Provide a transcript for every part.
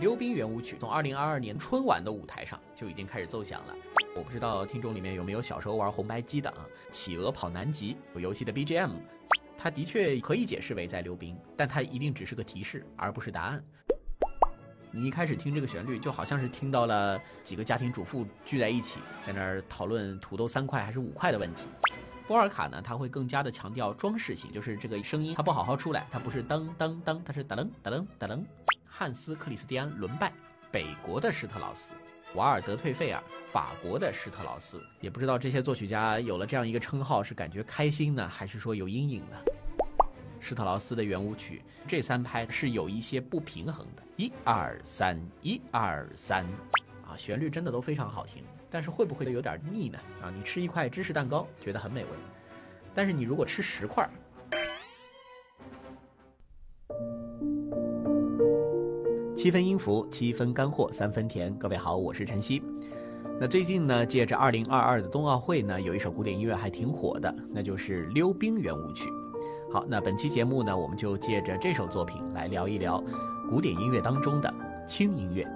溜冰圆舞曲从二零二二年春晚的舞台上就已经开始奏响了。我不知道听众里面有没有小时候玩红白机的啊？企鹅跑南极有游戏的 BGM，它的确可以解释为在溜冰，但它一定只是个提示，而不是答案。你一开始听这个旋律，就好像是听到了几个家庭主妇聚在一起，在那儿讨论土豆三块还是五块的问题。波尔卡呢，它会更加的强调装饰性，就是这个声音它不好好出来，它不是噔噔噔，它是哒噔哒噔哒噔。汉斯·克里斯蒂安·伦拜，北国的施特劳斯；瓦尔德·退费尔，法国的施特劳斯。也不知道这些作曲家有了这样一个称号是感觉开心呢，还是说有阴影呢？施特劳斯的圆舞曲这三拍是有一些不平衡的，一二三，一二三，啊，旋律真的都非常好听，但是会不会有点腻呢？啊，你吃一块芝士蛋糕觉得很美味，但是你如果吃十块。七分音符，七分干货，三分甜。各位好，我是晨曦。那最近呢，借着二零二二的冬奥会呢，有一首古典音乐还挺火的，那就是溜冰圆舞曲。好，那本期节目呢，我们就借着这首作品来聊一聊古典音乐当中的轻音乐。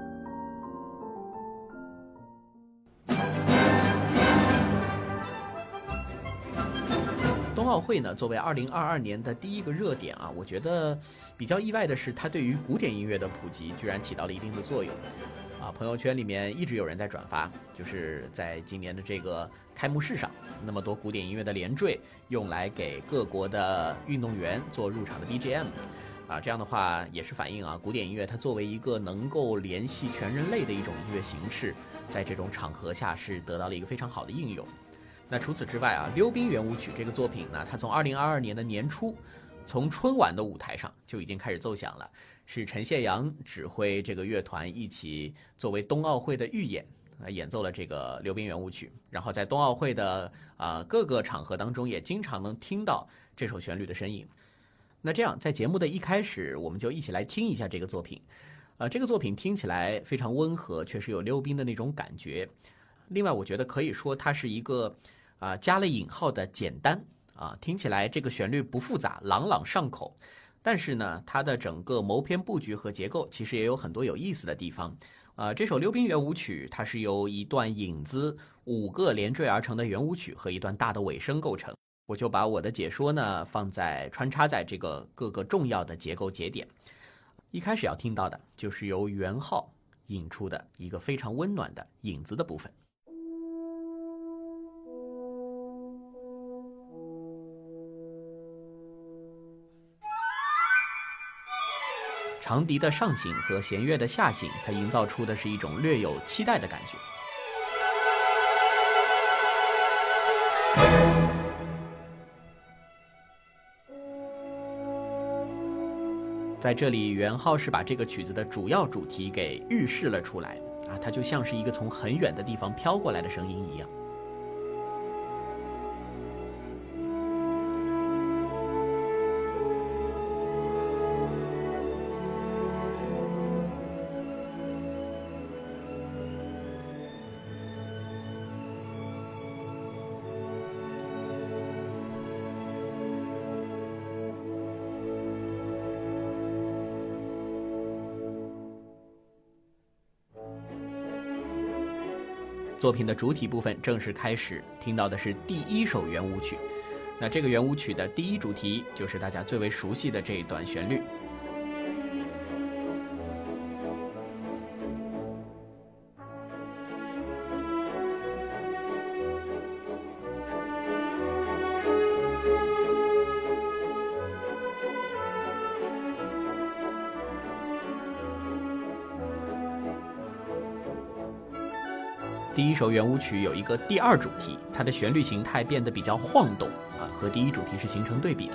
奥会呢，作为二零二二年的第一个热点啊，我觉得比较意外的是，它对于古典音乐的普及居然起到了一定的作用。啊，朋友圈里面一直有人在转发，就是在今年的这个开幕式上，那么多古典音乐的连缀，用来给各国的运动员做入场的 BGM。啊，这样的话也是反映啊，古典音乐它作为一个能够联系全人类的一种音乐形式，在这种场合下是得到了一个非常好的应用。那除此之外啊，《溜冰圆舞曲》这个作品呢，它从二零二二年的年初，从春晚的舞台上就已经开始奏响了，是陈谢阳指挥这个乐团一起作为冬奥会的预演啊，演奏了这个《溜冰圆舞曲》，然后在冬奥会的啊各个场合当中，也经常能听到这首旋律的身影。那这样，在节目的一开始，我们就一起来听一下这个作品。呃，这个作品听起来非常温和，确实有溜冰的那种感觉。另外，我觉得可以说它是一个。啊，加了引号的简单啊，听起来这个旋律不复杂，朗朗上口。但是呢，它的整个谋篇布局和结构其实也有很多有意思的地方。啊，这首溜冰圆舞曲，它是由一段引子、五个连缀而成的圆舞曲和一段大的尾声构成。我就把我的解说呢放在穿插在这个各个重要的结构节点。一开始要听到的就是由圆号引出的一个非常温暖的引子的部分。长笛的上行和弦乐的下行，它营造出的是一种略有期待的感觉。在这里，元昊是把这个曲子的主要主题给预示了出来啊，它就像是一个从很远的地方飘过来的声音一样。作品的主体部分正式开始，听到的是第一首圆舞曲。那这个圆舞曲的第一主题就是大家最为熟悉的这一段旋律。首圆舞曲有一个第二主题，它的旋律形态变得比较晃动啊，和第一主题是形成对比的。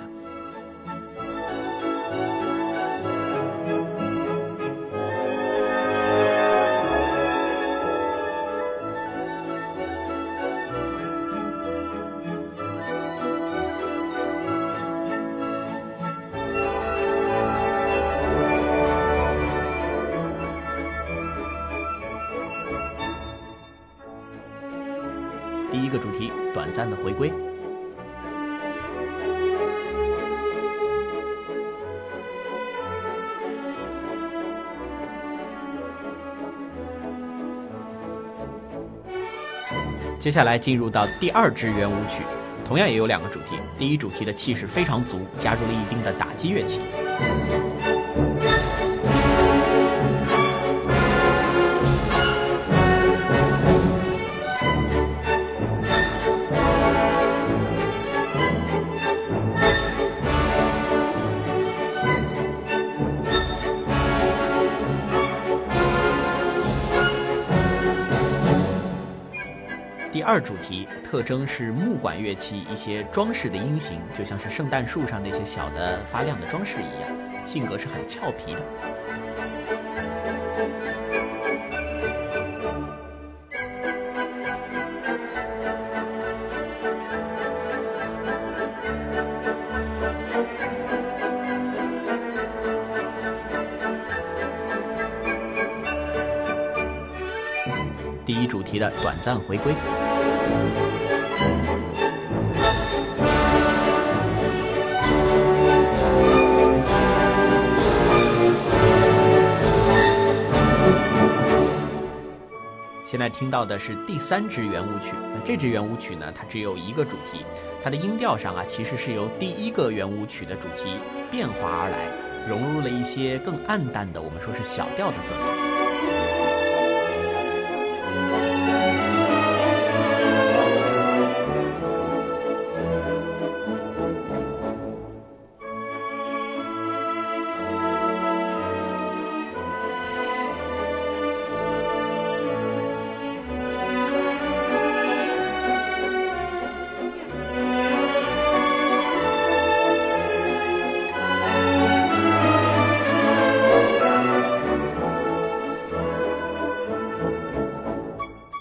第一个主题短暂的回归。接下来进入到第二支圆舞曲同样也有两个主题。第一主题的气势非常足加入了一定的打击乐器。主题特征是木管乐器一些装饰的音型，就像是圣诞树上那些小的发亮的装饰一样，性格是很俏皮的。第一主题的短暂回归。现在听到的是第三支圆舞曲。那这支圆舞曲呢？它只有一个主题，它的音调上啊，其实是由第一个圆舞曲的主题变化而来，融入了一些更暗淡的，我们说是小调的色彩。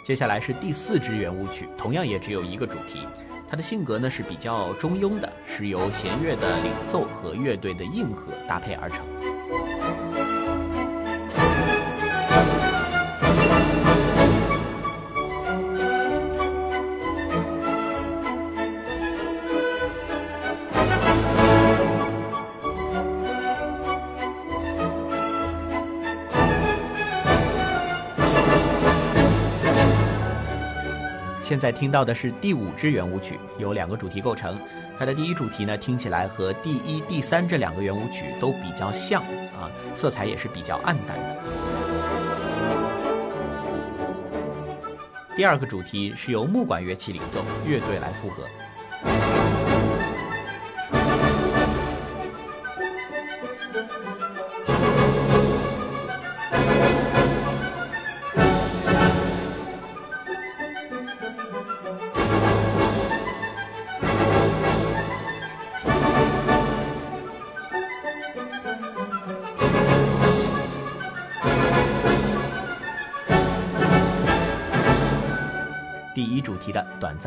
接下来是第四支圆舞曲，同样也只有一个主题。它的性格呢是比较中庸的，是由弦乐的领奏和乐队的硬核搭配而成。现在听到的是第五支圆舞曲，由两个主题构成。它的第一主题呢，听起来和第一、第三这两个圆舞曲都比较像啊，色彩也是比较暗淡的。第二个主题是由木管乐器领奏，乐队来附和。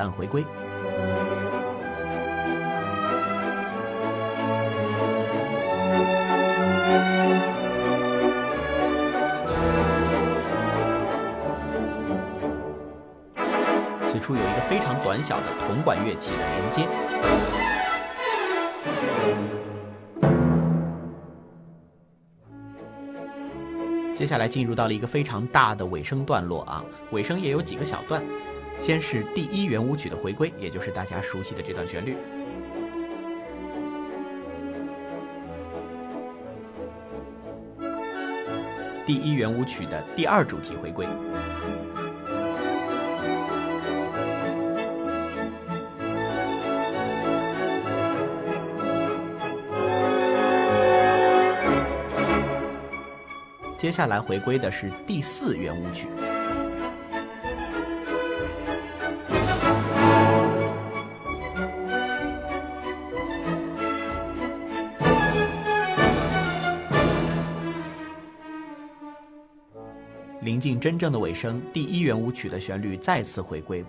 暂回归。此处有一个非常短小的铜管乐器的连接。接下来进入到了一个非常大的尾声段落啊，尾声也有几个小段。先是第一圆舞曲的回归，也就是大家熟悉的这段旋律。第一圆舞曲的第二主题回归。接下来回归的是第四圆舞曲。进真正的尾声，第一圆舞曲的旋律再次回归。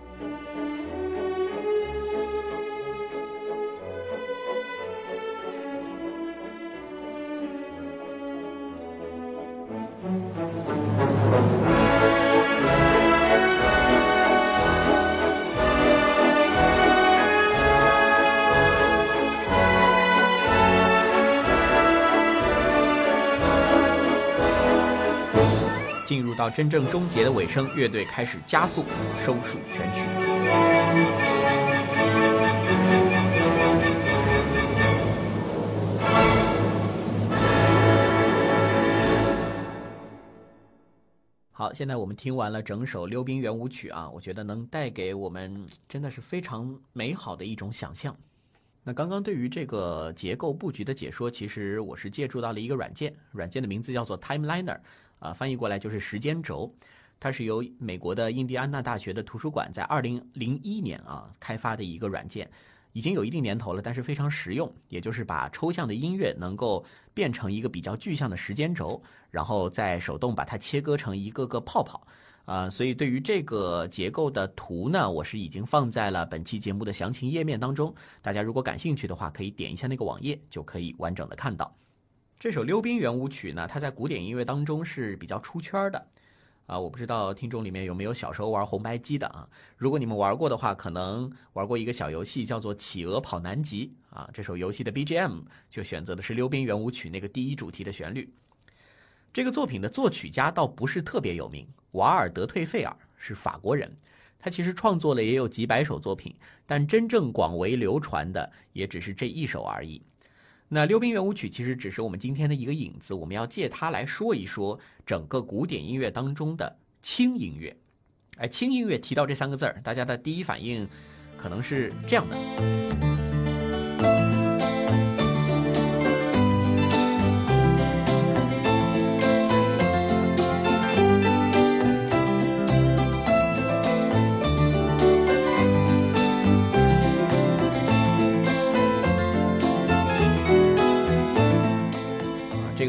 到真正终结的尾声，乐队开始加速，收束全曲。好，现在我们听完了整首《溜冰圆舞曲》啊，我觉得能带给我们真的是非常美好的一种想象。那刚刚对于这个结构布局的解说，其实我是借助到了一个软件，软件的名字叫做 Timeliner，啊，翻译过来就是时间轴。它是由美国的印第安纳大学的图书馆在二零零一年啊开发的一个软件。已经有一定年头了，但是非常实用。也就是把抽象的音乐能够变成一个比较具象的时间轴，然后再手动把它切割成一个个泡泡。啊，所以对于这个结构的图呢，我是已经放在了本期节目的详情页面当中。大家如果感兴趣的话，可以点一下那个网页，就可以完整的看到。这首溜冰圆舞曲呢，它在古典音乐当中是比较出圈的。啊，我不知道听众里面有没有小时候玩红白机的啊？如果你们玩过的话，可能玩过一个小游戏叫做《企鹅跑南极》啊。这首游戏的 BGM 就选择的是《溜冰圆舞曲》那个第一主题的旋律。这个作品的作曲家倒不是特别有名，瓦尔德退费尔是法国人，他其实创作了也有几百首作品，但真正广为流传的也只是这一首而已。那《溜冰圆舞曲》其实只是我们今天的一个影子，我们要借它来说一说整个古典音乐当中的轻音乐。哎，轻音乐提到这三个字儿，大家的第一反应可能是这样的。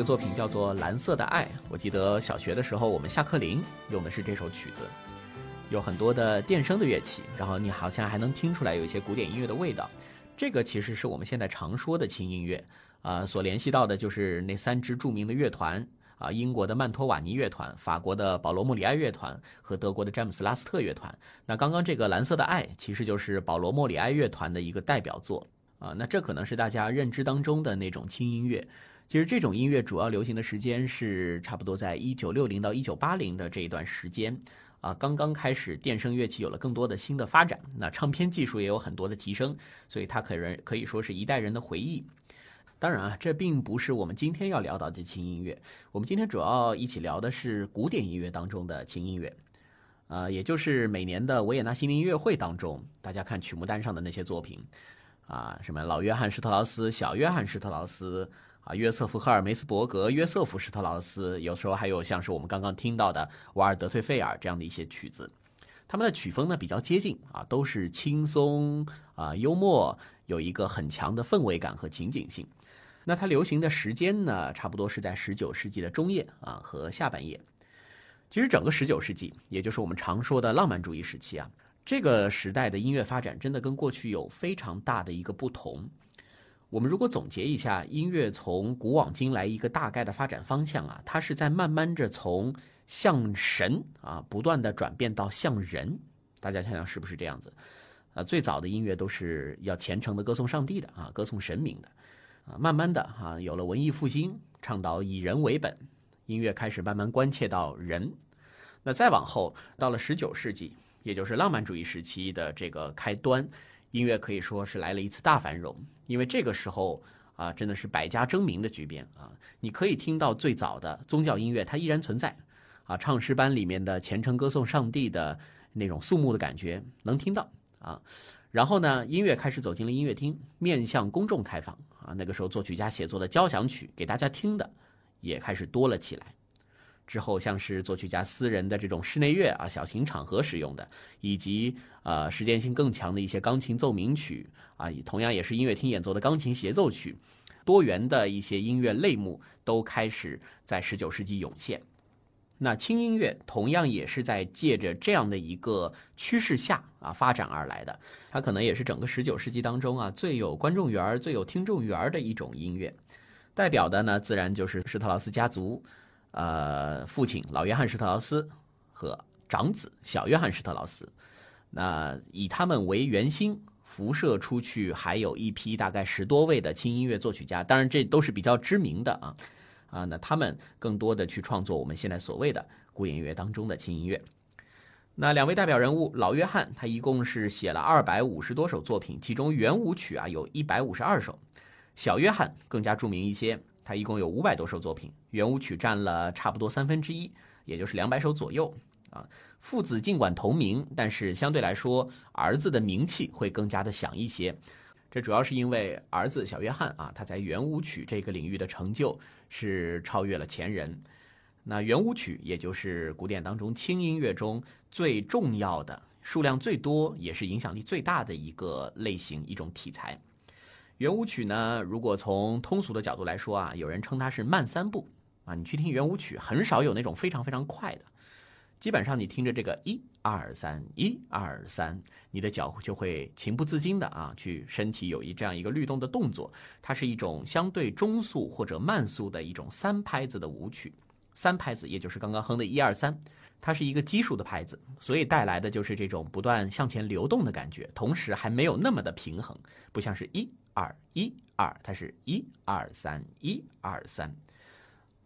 作品叫做《蓝色的爱》，我记得小学的时候，我们下课铃用的是这首曲子，有很多的电声的乐器，然后你好像还能听出来有一些古典音乐的味道。这个其实是我们现在常说的轻音乐啊，所联系到的就是那三支著名的乐团啊，英国的曼托瓦尼乐团、法国的保罗·莫里埃乐团和德国的詹姆斯·拉斯特乐团。那刚刚这个《蓝色的爱》其实就是保罗·莫里埃乐团的一个代表作啊，那这可能是大家认知当中的那种轻音乐。其实这种音乐主要流行的时间是差不多在一九六零到一九八零的这一段时间，啊，刚刚开始电声乐器有了更多的新的发展，那唱片技术也有很多的提升，所以它可人可以说是一代人的回忆。当然啊，这并不是我们今天要聊到的轻音乐，我们今天主要一起聊的是古典音乐当中的轻音乐，呃，也就是每年的维也纳新年音乐会当中，大家看曲目单上的那些作品，啊，什么老约翰施特劳斯、小约翰施特劳斯。啊，约瑟夫·赫尔梅斯伯格、约瑟夫·施特劳斯，有时候还有像是我们刚刚听到的瓦尔德退费尔这样的一些曲子，他们的曲风呢比较接近啊，都是轻松啊、幽默，有一个很强的氛围感和情景性。那它流行的时间呢，差不多是在十九世纪的中叶啊和下半叶。其实整个十九世纪，也就是我们常说的浪漫主义时期啊，这个时代的音乐发展真的跟过去有非常大的一个不同。我们如果总结一下音乐从古往今来一个大概的发展方向啊，它是在慢慢着从像神啊不断的转变到像人，大家想想是不是这样子？啊，最早的音乐都是要虔诚的歌颂上帝的啊，歌颂神明的，啊，慢慢的啊有了文艺复兴，倡导以人为本，音乐开始慢慢关切到人。那再往后到了十九世纪，也就是浪漫主义时期的这个开端。音乐可以说是来了一次大繁荣，因为这个时候啊，真的是百家争鸣的局面啊。你可以听到最早的宗教音乐，它依然存在，啊，唱诗班里面的虔诚歌颂上帝的那种肃穆的感觉能听到啊。然后呢，音乐开始走进了音乐厅，面向公众开放啊。那个时候，作曲家写作的交响曲给大家听的也开始多了起来。之后，像是作曲家私人的这种室内乐啊，小型场合使用的，以及呃时间性更强的一些钢琴奏鸣曲啊，同样也是音乐厅演奏的钢琴协奏曲，多元的一些音乐类目都开始在十九世纪涌现。那轻音乐同样也是在借着这样的一个趋势下啊发展而来的，它可能也是整个十九世纪当中啊最有观众缘、最有听众缘的一种音乐。代表的呢，自然就是施特劳斯家族。呃，父亲老约翰施特劳斯和长子小约翰施特劳斯，那以他们为圆心，辐射出去还有一批大概十多位的轻音乐作曲家，当然这都是比较知名的啊啊，那他们更多的去创作我们现在所谓的古典音乐当中的轻音乐。那两位代表人物老约翰，他一共是写了二百五十多首作品，其中圆舞曲啊有一百五十二首。小约翰更加著名一些，他一共有五百多首作品，圆舞曲占了差不多三分之一，也就是两百首左右啊。父子尽管同名，但是相对来说，儿子的名气会更加的响一些。这主要是因为儿子小约翰啊，他在圆舞曲这个领域的成就是超越了前人。那圆舞曲也就是古典当中轻音乐中最重要的、数量最多也是影响力最大的一个类型、一种题材。圆舞曲呢，如果从通俗的角度来说啊，有人称它是慢三步啊。你去听圆舞曲，很少有那种非常非常快的，基本上你听着这个一二三一二三，你的脚就会情不自禁的啊，去身体有一这样一个律动的动作。它是一种相对中速或者慢速的一种三拍子的舞曲。三拍子，也就是刚刚哼的一二三，它是一个奇数的拍子，所以带来的就是这种不断向前流动的感觉，同时还没有那么的平衡，不像是一二一二，它是一二三一二三。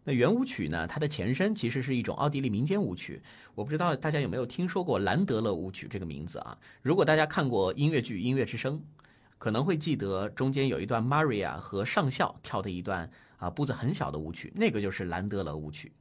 那圆舞曲呢？它的前身其实是一种奥地利民间舞曲，我不知道大家有没有听说过兰德勒舞曲这个名字啊？如果大家看过音乐剧《音乐之声》，可能会记得中间有一段 Maria 和上校跳的一段啊步子很小的舞曲，那个就是兰德勒舞曲。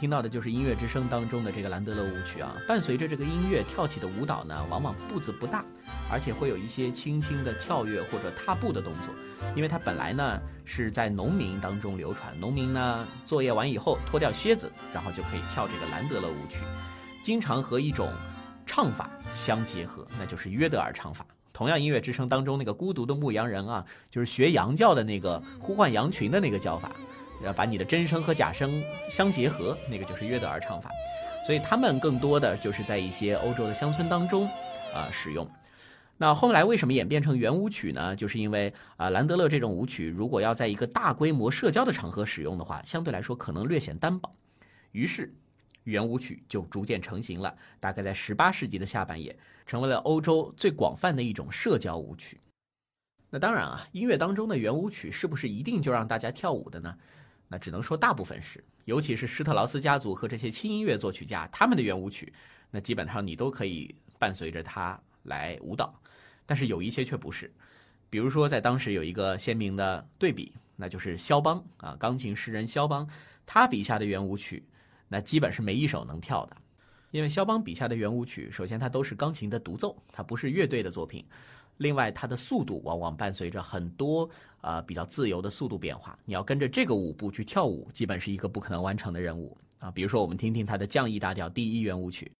听到的就是音乐之声当中的这个兰德勒舞曲啊，伴随着这个音乐跳起的舞蹈呢，往往步子不大，而且会有一些轻轻的跳跃或者踏步的动作，因为它本来呢是在农民当中流传，农民呢作业完以后脱掉靴子，然后就可以跳这个兰德勒舞曲，经常和一种唱法相结合，那就是约德尔唱法。同样，音乐之声当中那个孤独的牧羊人啊，就是学羊叫的那个呼唤羊群的那个叫法。要把你的真声和假声相结合，那个就是约德尔唱法，所以他们更多的就是在一些欧洲的乡村当中啊使用。那后来为什么演变成圆舞曲呢？就是因为啊兰德勒这种舞曲如果要在一个大规模社交的场合使用的话，相对来说可能略显单薄，于是圆舞曲就逐渐成型了。大概在十八世纪的下半叶，成为了欧洲最广泛的一种社交舞曲。那当然啊，音乐当中的圆舞曲是不是一定就让大家跳舞的呢？那只能说大部分是，尤其是施特劳斯家族和这些轻音乐作曲家，他们的圆舞曲，那基本上你都可以伴随着它来舞蹈。但是有一些却不是，比如说在当时有一个鲜明的对比，那就是肖邦啊，钢琴诗人肖邦，他笔下的圆舞曲，那基本是没一首能跳的，因为肖邦笔下的圆舞曲，首先它都是钢琴的独奏，它不是乐队的作品。另外，它的速度往往伴随着很多啊比较自由的速度变化，你要跟着这个舞步去跳舞，基本是一个不可能完成的任务啊。比如说，我们听听它的降 E 大调第一圆舞曲。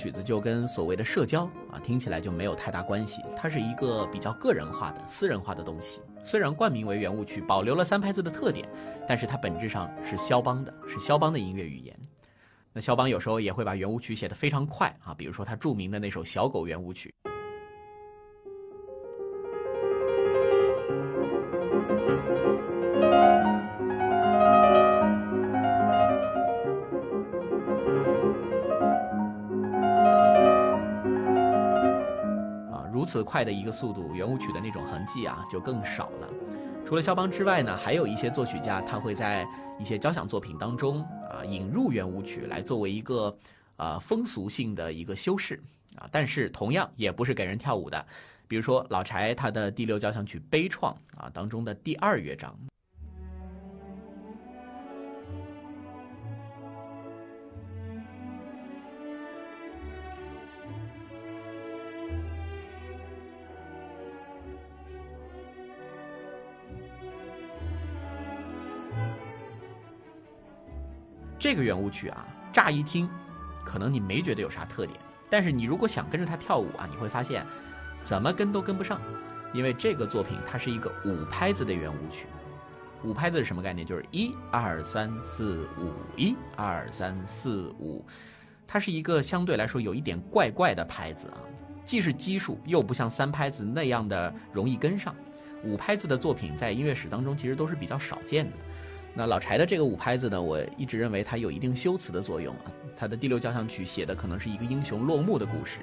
曲子就跟所谓的社交啊，听起来就没有太大关系。它是一个比较个人化的、私人化的东西。虽然冠名为圆舞曲，保留了三拍子的特点，但是它本质上是肖邦的，是肖邦的音乐语言。那肖邦有时候也会把圆舞曲写得非常快啊，比如说他著名的那首《小狗圆舞曲》。此快的一个速度，圆舞曲的那种痕迹啊就更少了。除了肖邦之外呢，还有一些作曲家，他会在一些交响作品当中啊引入圆舞曲来作为一个啊风俗性的一个修饰啊，但是同样也不是给人跳舞的。比如说老柴他的第六交响曲悲怆啊当中的第二乐章。这个圆舞曲啊，乍一听，可能你没觉得有啥特点，但是你如果想跟着它跳舞啊，你会发现，怎么跟都跟不上，因为这个作品它是一个五拍子的圆舞曲。五拍子是什么概念？就是一二三四五，一二三四五，它是一个相对来说有一点怪怪的拍子啊，既是奇数，又不像三拍子那样的容易跟上。五拍子的作品在音乐史当中其实都是比较少见的。那老柴的这个五拍子呢，我一直认为它有一定修辞的作用啊。他的第六交响曲写的可能是一个英雄落幕的故事，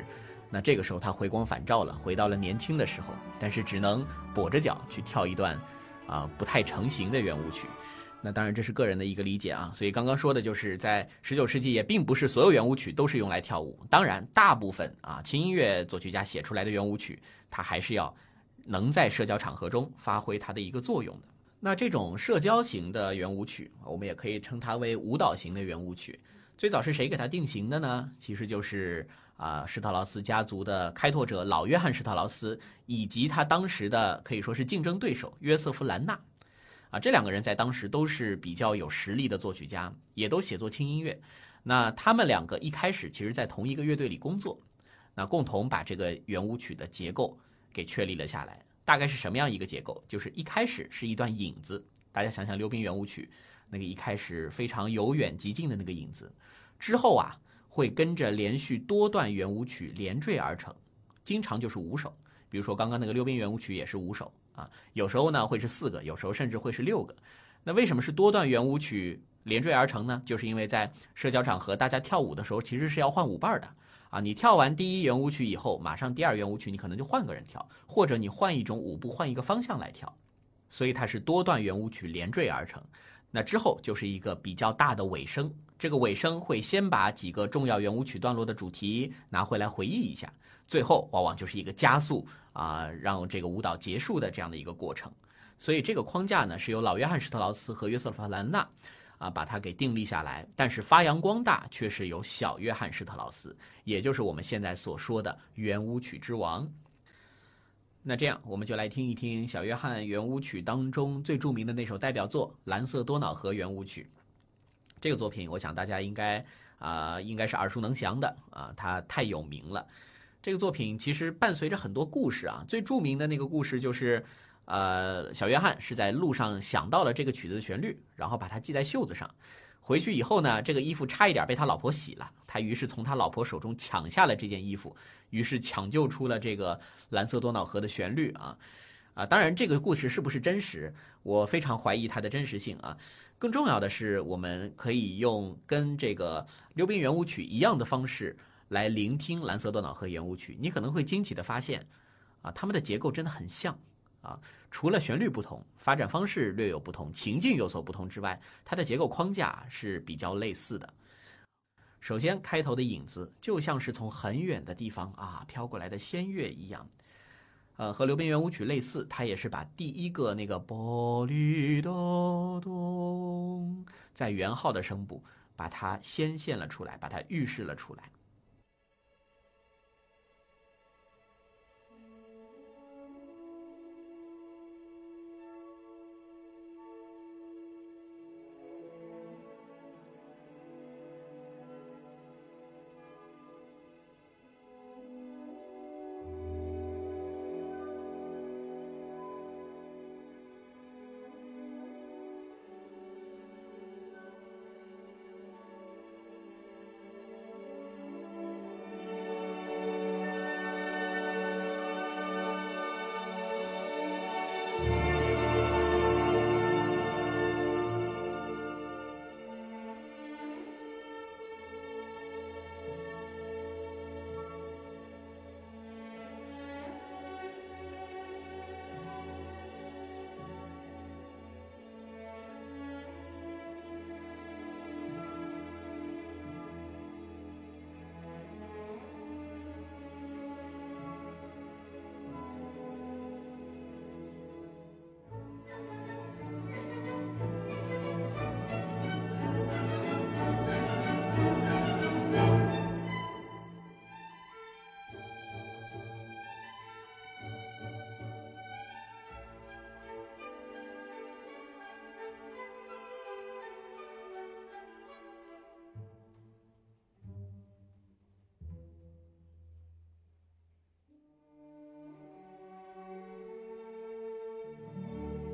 那这个时候他回光返照了，回到了年轻的时候，但是只能跛着脚去跳一段，啊不太成型的圆舞曲。那当然这是个人的一个理解啊。所以刚刚说的就是在十九世纪也并不是所有圆舞曲都是用来跳舞，当然大部分啊轻音乐作曲家写出来的圆舞曲，它还是要能在社交场合中发挥它的一个作用的。那这种社交型的圆舞曲，我们也可以称它为舞蹈型的圆舞曲。最早是谁给它定型的呢？其实就是啊施特劳斯家族的开拓者老约翰施特劳斯，以及他当时的可以说是竞争对手约瑟夫兰纳。啊，这两个人在当时都是比较有实力的作曲家，也都写作轻音乐。那他们两个一开始其实在同一个乐队里工作，那共同把这个圆舞曲的结构给确立了下来。大概是什么样一个结构？就是一开始是一段影子，大家想想溜冰圆舞曲那个一开始非常由远及近的那个影子，之后啊会跟着连续多段圆舞曲连缀而成，经常就是五首。比如说刚刚那个溜冰圆舞曲也是五首啊，有时候呢会是四个，有时候甚至会是六个。那为什么是多段圆舞曲连缀而成呢？就是因为在社交场合大家跳舞的时候，其实是要换舞伴的。啊，你跳完第一圆舞曲以后，马上第二圆舞曲，你可能就换个人跳，或者你换一种舞步，换一个方向来跳，所以它是多段圆舞曲连缀而成。那之后就是一个比较大的尾声，这个尾声会先把几个重要圆舞曲段落的主题拿回来回忆一下，最后往往就是一个加速啊，让这个舞蹈结束的这样的一个过程。所以这个框架呢，是由老约翰施特劳斯和约瑟夫兰纳。啊，把它给定立下来，但是发扬光大却是由小约翰施特劳斯，也就是我们现在所说的圆舞曲之王。那这样，我们就来听一听小约翰圆舞曲当中最著名的那首代表作《蓝色多瑙河圆舞曲》。这个作品，我想大家应该啊，应该是耳熟能详的啊，它太有名了。这个作品其实伴随着很多故事啊，最著名的那个故事就是。呃，小约翰是在路上想到了这个曲子的旋律，然后把它系在袖子上。回去以后呢，这个衣服差一点被他老婆洗了，他于是从他老婆手中抢下了这件衣服，于是抢救出了这个蓝色多瑙河的旋律啊啊！当然，这个故事是不是真实，我非常怀疑它的真实性啊。更重要的是，我们可以用跟这个溜冰圆舞曲一样的方式来聆听蓝色多瑙河圆舞曲，你可能会惊奇的发现，啊，它们的结构真的很像。啊，除了旋律不同，发展方式略有不同，情境有所不同之外，它的结构框架是比较类似的。首先，开头的影子就像是从很远的地方啊飘过来的仙乐一样，呃，和《流冰圆舞曲》类似，它也是把第一个那个波哩哆咚在圆号的声部，把它先现了出来，把它预示了出来。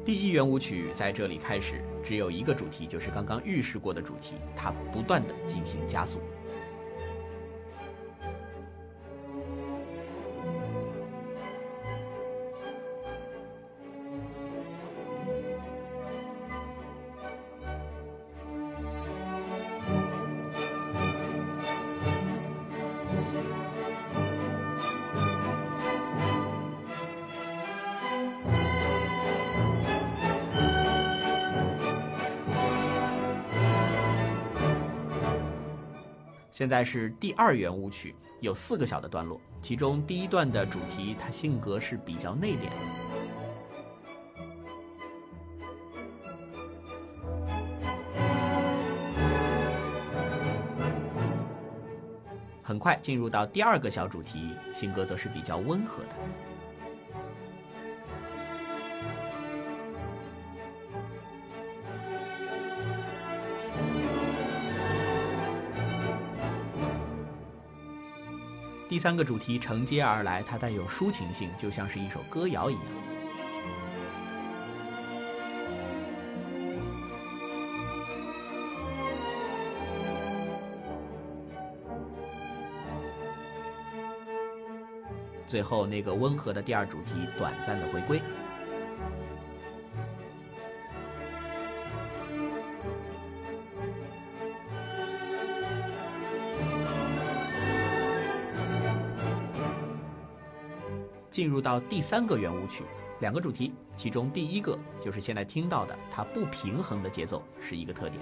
第一圆舞曲在这里开始，只有一个主题，就是刚刚预示过的主题，它不断的进行加速。现在是第二圆舞曲，有四个小的段落，其中第一段的主题，它性格是比较内敛。很快进入到第二个小主题，性格则是比较温和的。第三个主题承接而来，它带有抒情性，就像是一首歌谣一样。最后那个温和的第二主题短暂的回归。到第三个圆舞曲，两个主题，其中第一个就是现在听到的，它不平衡的节奏是一个特点。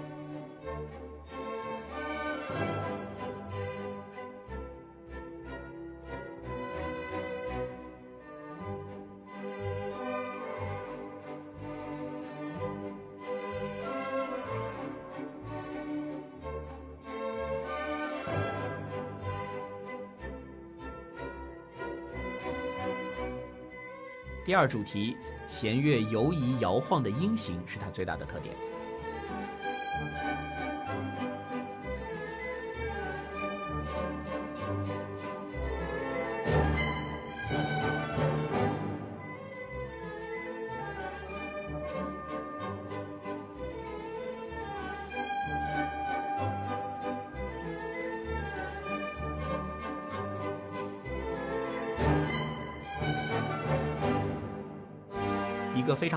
第二主题，弦乐游移摇晃的音型是它最大的特点。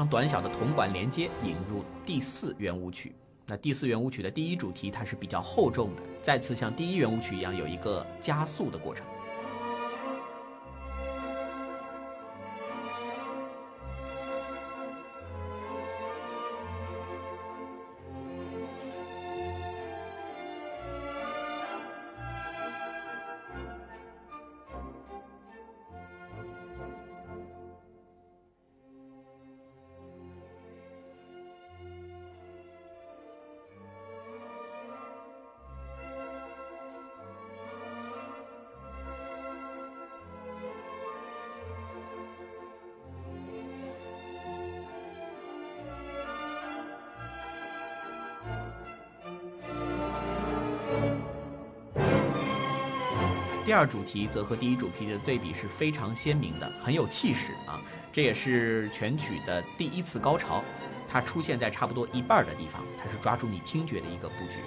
短小的铜管连接引入第四圆舞曲。那第四圆舞曲的第一主题，它是比较厚重的，再次像第一圆舞曲一样有一个加速的过程。第二主题则和第一主题的对比是非常鲜明的，很有气势啊！这也是全曲的第一次高潮，它出现在差不多一半的地方，它是抓住你听觉的一个布局。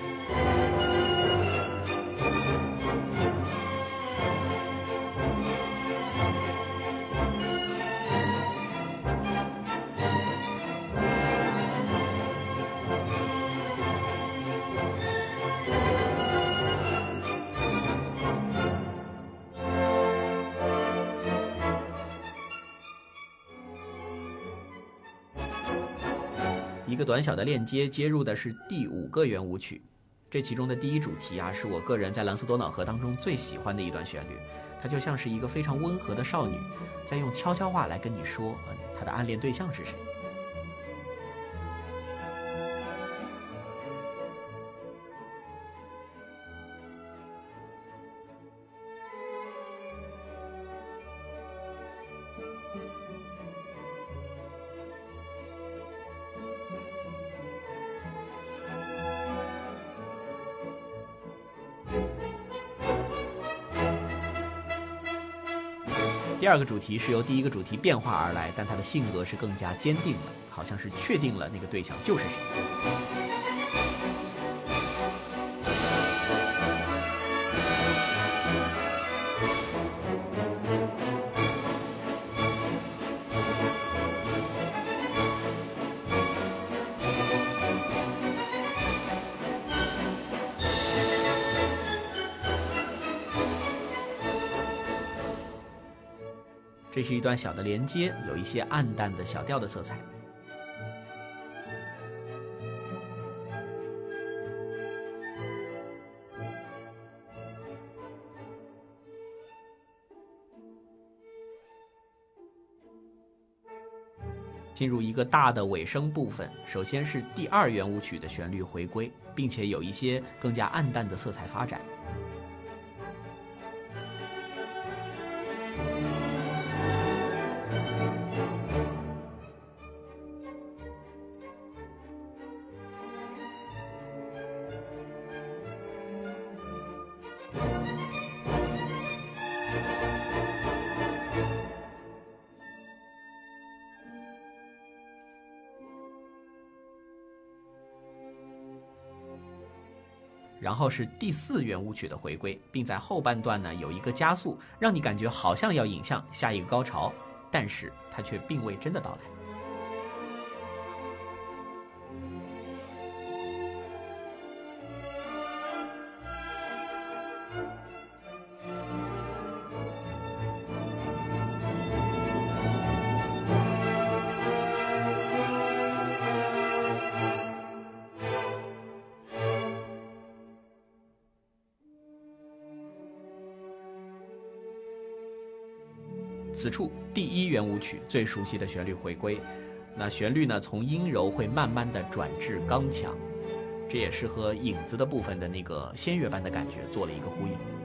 短小的链接接入的是第五个圆舞曲，这其中的第一主题啊，是我个人在《蓝色多瑙河》当中最喜欢的一段旋律，它就像是一个非常温和的少女，在用悄悄话来跟你说，她的暗恋对象是谁。第二个主题是由第一个主题变化而来，但他的性格是更加坚定了，好像是确定了那个对象就是谁。一段小的连接，有一些暗淡的小调的色彩。进入一个大的尾声部分，首先是第二圆舞曲的旋律回归，并且有一些更加暗淡的色彩发展。后是第四圆舞曲的回归，并在后半段呢有一个加速，让你感觉好像要引向下一个高潮，但是它却并未真的到来。曲最熟悉的旋律回归，那旋律呢从阴柔会慢慢的转至刚强，这也是和影子的部分的那个仙乐般的感觉做了一个呼应。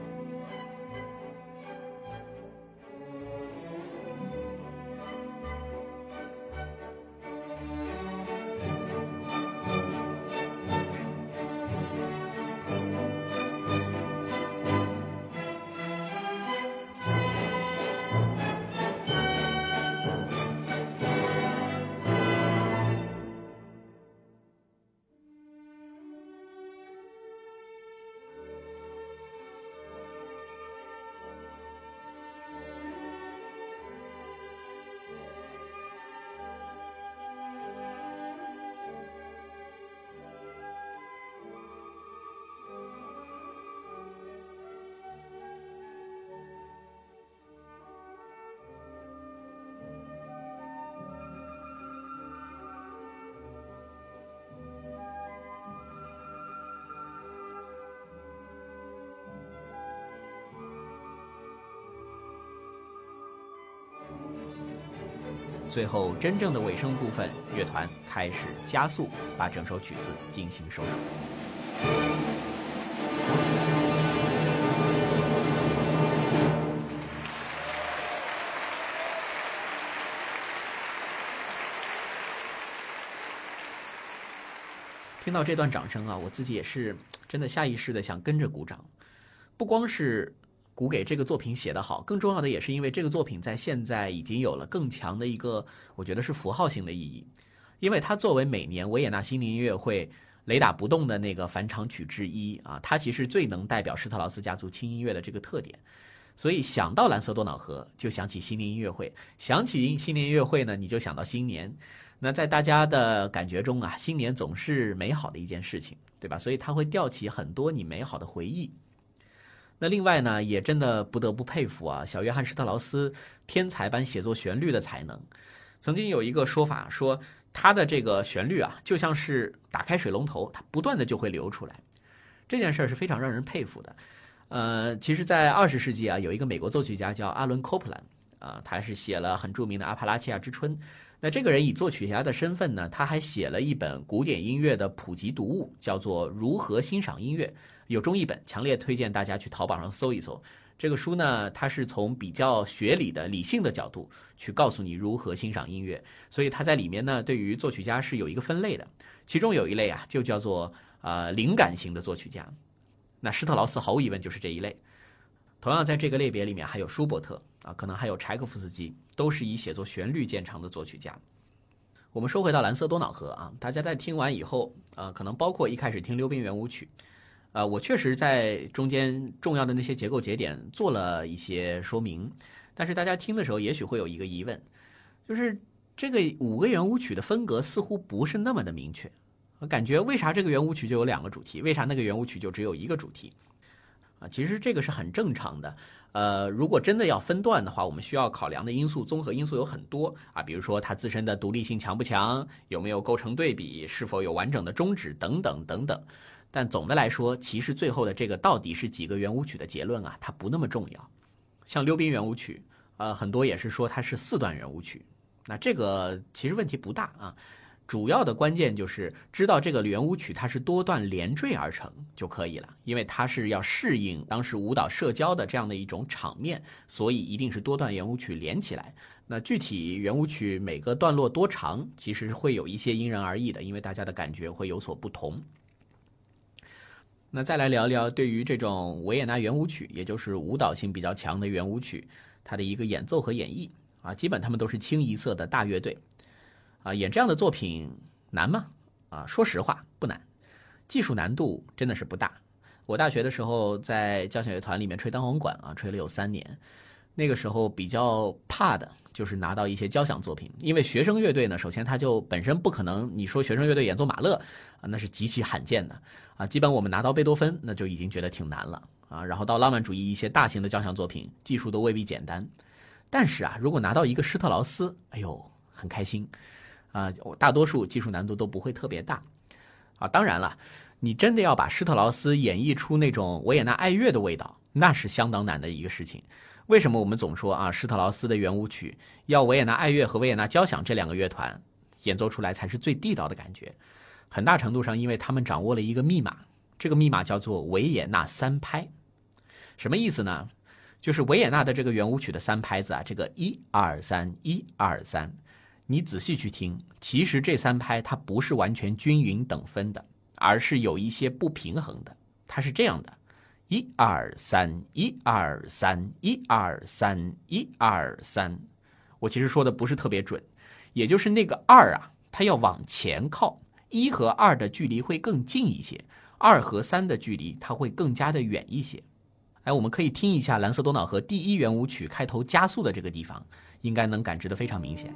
最后，真正的尾声部分，乐团开始加速，把整首曲子进行收束。听到这段掌声啊，我自己也是真的下意识的想跟着鼓掌，不光是。鼓给这个作品写得好，更重要的也是因为这个作品在现在已经有了更强的一个，我觉得是符号性的意义，因为它作为每年维也纳新年音乐会雷打不动的那个返场曲之一啊，它其实最能代表施特劳斯家族轻音乐的这个特点，所以想到蓝色多瑙河就想起新年音乐会，想起新年音乐会呢，你就想到新年，那在大家的感觉中啊，新年总是美好的一件事情，对吧？所以它会吊起很多你美好的回忆。那另外呢，也真的不得不佩服啊，小约翰施特劳斯天才般写作旋律的才能。曾经有一个说法说，他的这个旋律啊，就像是打开水龙头，它不断的就会流出来。这件事儿是非常让人佩服的。呃，其实，在二十世纪啊，有一个美国作曲家叫阿伦·科普兰，啊，他是写了很著名的《阿帕拉契亚之春》。那这个人以作曲家的身份呢，他还写了一本古典音乐的普及读物，叫做《如何欣赏音乐》。有中译本，强烈推荐大家去淘宝上搜一搜。这个书呢，它是从比较学理的、理性的角度去告诉你如何欣赏音乐。所以它在里面呢，对于作曲家是有一个分类的。其中有一类啊，就叫做呃灵感型的作曲家。那施特劳斯毫无疑问就是这一类。同样在这个类别里面，还有舒伯特啊，可能还有柴可夫斯基，都是以写作旋律见长的作曲家。我们说回到蓝色多瑙河啊，大家在听完以后，呃，可能包括一开始听溜冰圆舞曲，呃，我确实在中间重要的那些结构节点做了一些说明，但是大家听的时候也许会有一个疑问，就是这个五个圆舞曲的风格似乎不是那么的明确，我感觉为啥这个圆舞曲就有两个主题，为啥那个圆舞曲就只有一个主题？啊，其实这个是很正常的。呃，如果真的要分段的话，我们需要考量的因素，综合因素有很多啊，比如说它自身的独立性强不强，有没有构成对比，是否有完整的终止等等等等。但总的来说，其实最后的这个到底是几个圆舞曲的结论啊，它不那么重要。像溜冰圆舞曲，呃，很多也是说它是四段圆舞曲，那这个其实问题不大啊。主要的关键就是知道这个圆舞曲它是多段连缀而成就可以了，因为它是要适应当时舞蹈社交的这样的一种场面，所以一定是多段圆舞曲连起来。那具体圆舞曲每个段落多长，其实会有一些因人而异的，因为大家的感觉会有所不同。那再来聊聊对于这种维也纳圆舞曲，也就是舞蹈性比较强的圆舞曲，它的一个演奏和演绎啊，基本他们都是清一色的大乐队。啊，演这样的作品难吗？啊，说实话不难，技术难度真的是不大。我大学的时候在交响乐团里面吹单簧管啊，吹了有三年。那个时候比较怕的就是拿到一些交响作品，因为学生乐队呢，首先它就本身不可能，你说学生乐队演奏马勒啊，那是极其罕见的啊。基本我们拿到贝多芬，那就已经觉得挺难了啊。然后到浪漫主义一些大型的交响作品，技术都未必简单。但是啊，如果拿到一个施特劳斯，哎呦，很开心。啊，大多数技术难度都不会特别大，啊，当然了，你真的要把施特劳斯演绎出那种维也纳爱乐的味道，那是相当难的一个事情。为什么我们总说啊，施特劳斯的圆舞曲要维也纳爱乐和维也纳交响这两个乐团演奏出来才是最地道的感觉？很大程度上，因为他们掌握了一个密码，这个密码叫做维也纳三拍。什么意思呢？就是维也纳的这个圆舞曲的三拍子啊，这个一二三，一二三。你仔细去听，其实这三拍它不是完全均匀等分的，而是有一些不平衡的。它是这样的：一二三，一二三，一二三，一二三。我其实说的不是特别准，也就是那个二啊，它要往前靠，一和二的距离会更近一些，二和三的距离它会更加的远一些。哎，我们可以听一下《蓝色多瑙河》第一圆舞曲开头加速的这个地方，应该能感知的非常明显。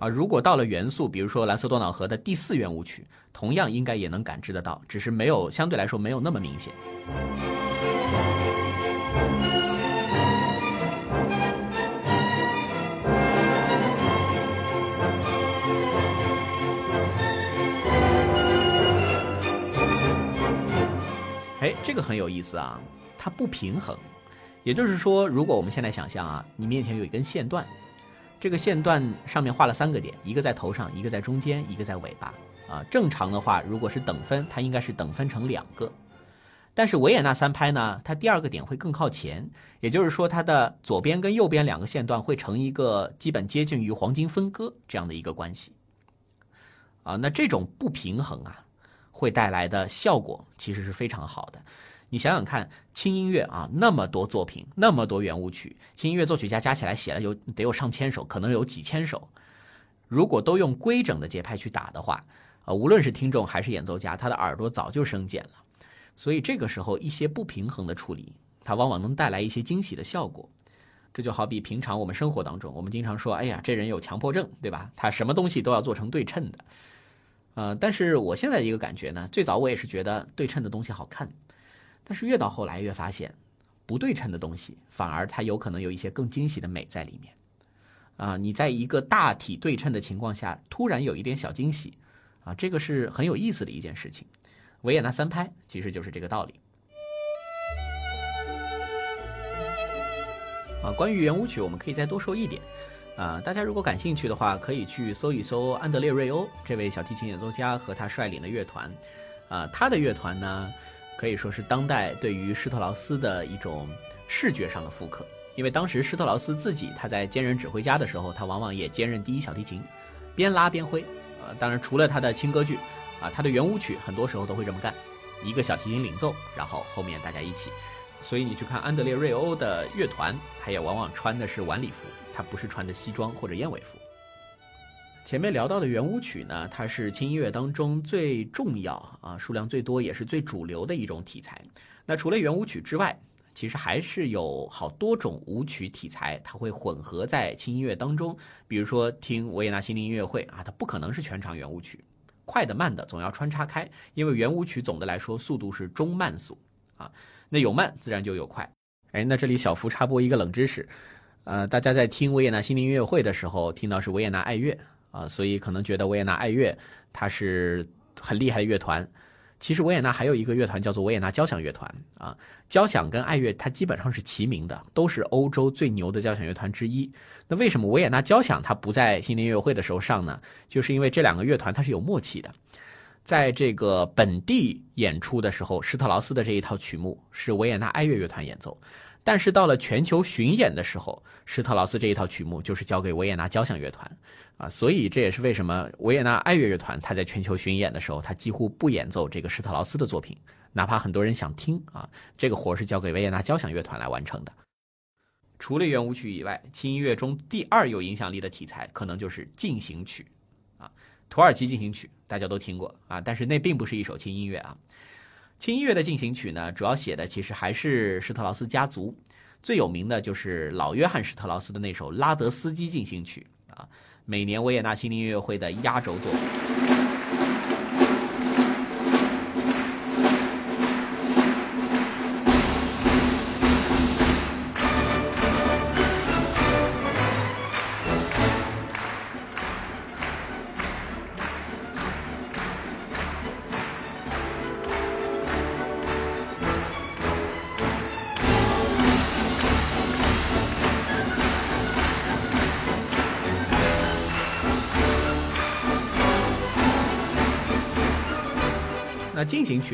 啊，如果到了元素，比如说蓝色多瑙河的第四圆舞曲，同样应该也能感知得到，只是没有相对来说没有那么明显。哎，这个很有意思啊，它不平衡，也就是说，如果我们现在想象啊，你面前有一根线段。这个线段上面画了三个点，一个在头上，一个在中间，一个在尾巴。啊，正常的话，如果是等分，它应该是等分成两个。但是维也纳三拍呢，它第二个点会更靠前，也就是说，它的左边跟右边两个线段会成一个基本接近于黄金分割这样的一个关系。啊，那这种不平衡啊，会带来的效果其实是非常好的。你想想看，轻音乐啊，那么多作品，那么多圆舞曲，轻音乐作曲家加起来写了有得有上千首，可能有几千首。如果都用规整的节拍去打的话，啊，无论是听众还是演奏家，他的耳朵早就生茧了。所以这个时候一些不平衡的处理，它往往能带来一些惊喜的效果。这就好比平常我们生活当中，我们经常说，哎呀，这人有强迫症，对吧？他什么东西都要做成对称的。呃，但是我现在的一个感觉呢，最早我也是觉得对称的东西好看。但是越到后来越发现，不对称的东西反而它有可能有一些更惊喜的美在里面，啊，你在一个大体对称的情况下，突然有一点小惊喜，啊，这个是很有意思的一件事情。维也纳三拍其实就是这个道理。啊，关于圆舞曲，我们可以再多说一点，啊，大家如果感兴趣的话，可以去搜一搜安德烈瑞欧这位小提琴演奏家和他率领的乐团，啊，他的乐团呢。可以说是当代对于施特劳斯的一种视觉上的复刻。因为当时施特劳斯自己他在兼任指挥家的时候，他往往也兼任第一小提琴，边拉边挥。呃，当然除了他的轻歌剧，啊，他的圆舞曲很多时候都会这么干，一个小提琴领奏，然后后面大家一起。所以你去看安德烈瑞欧的乐团，他也往往穿的是晚礼服，他不是穿的西装或者燕尾服。前面聊到的圆舞曲呢，它是轻音乐当中最重要啊，数量最多也是最主流的一种题材。那除了圆舞曲之外，其实还是有好多种舞曲题材，它会混合在轻音乐当中。比如说听维也纳心灵音乐会啊，它不可能是全场圆舞曲，快的慢的总要穿插开，因为圆舞曲总的来说速度是中慢速啊，那有慢自然就有快。哎，那这里小福插播一个冷知识，呃，大家在听维也纳心灵音乐会的时候，听到是维也纳爱乐啊，所以可能觉得维也纳爱乐它是很厉害的乐团。其实维也纳还有一个乐团叫做维也纳交响乐团啊，交响跟爱乐它基本上是齐名的，都是欧洲最牛的交响乐团之一。那为什么维也纳交响它不在新年音乐会的时候上呢？就是因为这两个乐团它是有默契的，在这个本地演出的时候，施特劳斯的这一套曲目是维也纳爱乐乐团演奏。但是到了全球巡演的时候，施特劳斯这一套曲目就是交给维也纳交响乐团，啊，所以这也是为什么维也纳爱乐乐团他在全球巡演的时候，他几乎不演奏这个施特劳斯的作品，哪怕很多人想听啊，这个活是交给维也纳交响乐团来完成的。除了圆舞曲以外，轻音乐中第二有影响力的题材可能就是进行曲，啊，土耳其进行曲大家都听过啊，但是那并不是一首轻音乐啊。轻音乐的进行曲呢，主要写的其实还是施特劳斯家族，最有名的就是老约翰施特劳斯的那首拉德斯基进行曲啊，每年维也纳心灵音乐会的压轴作品。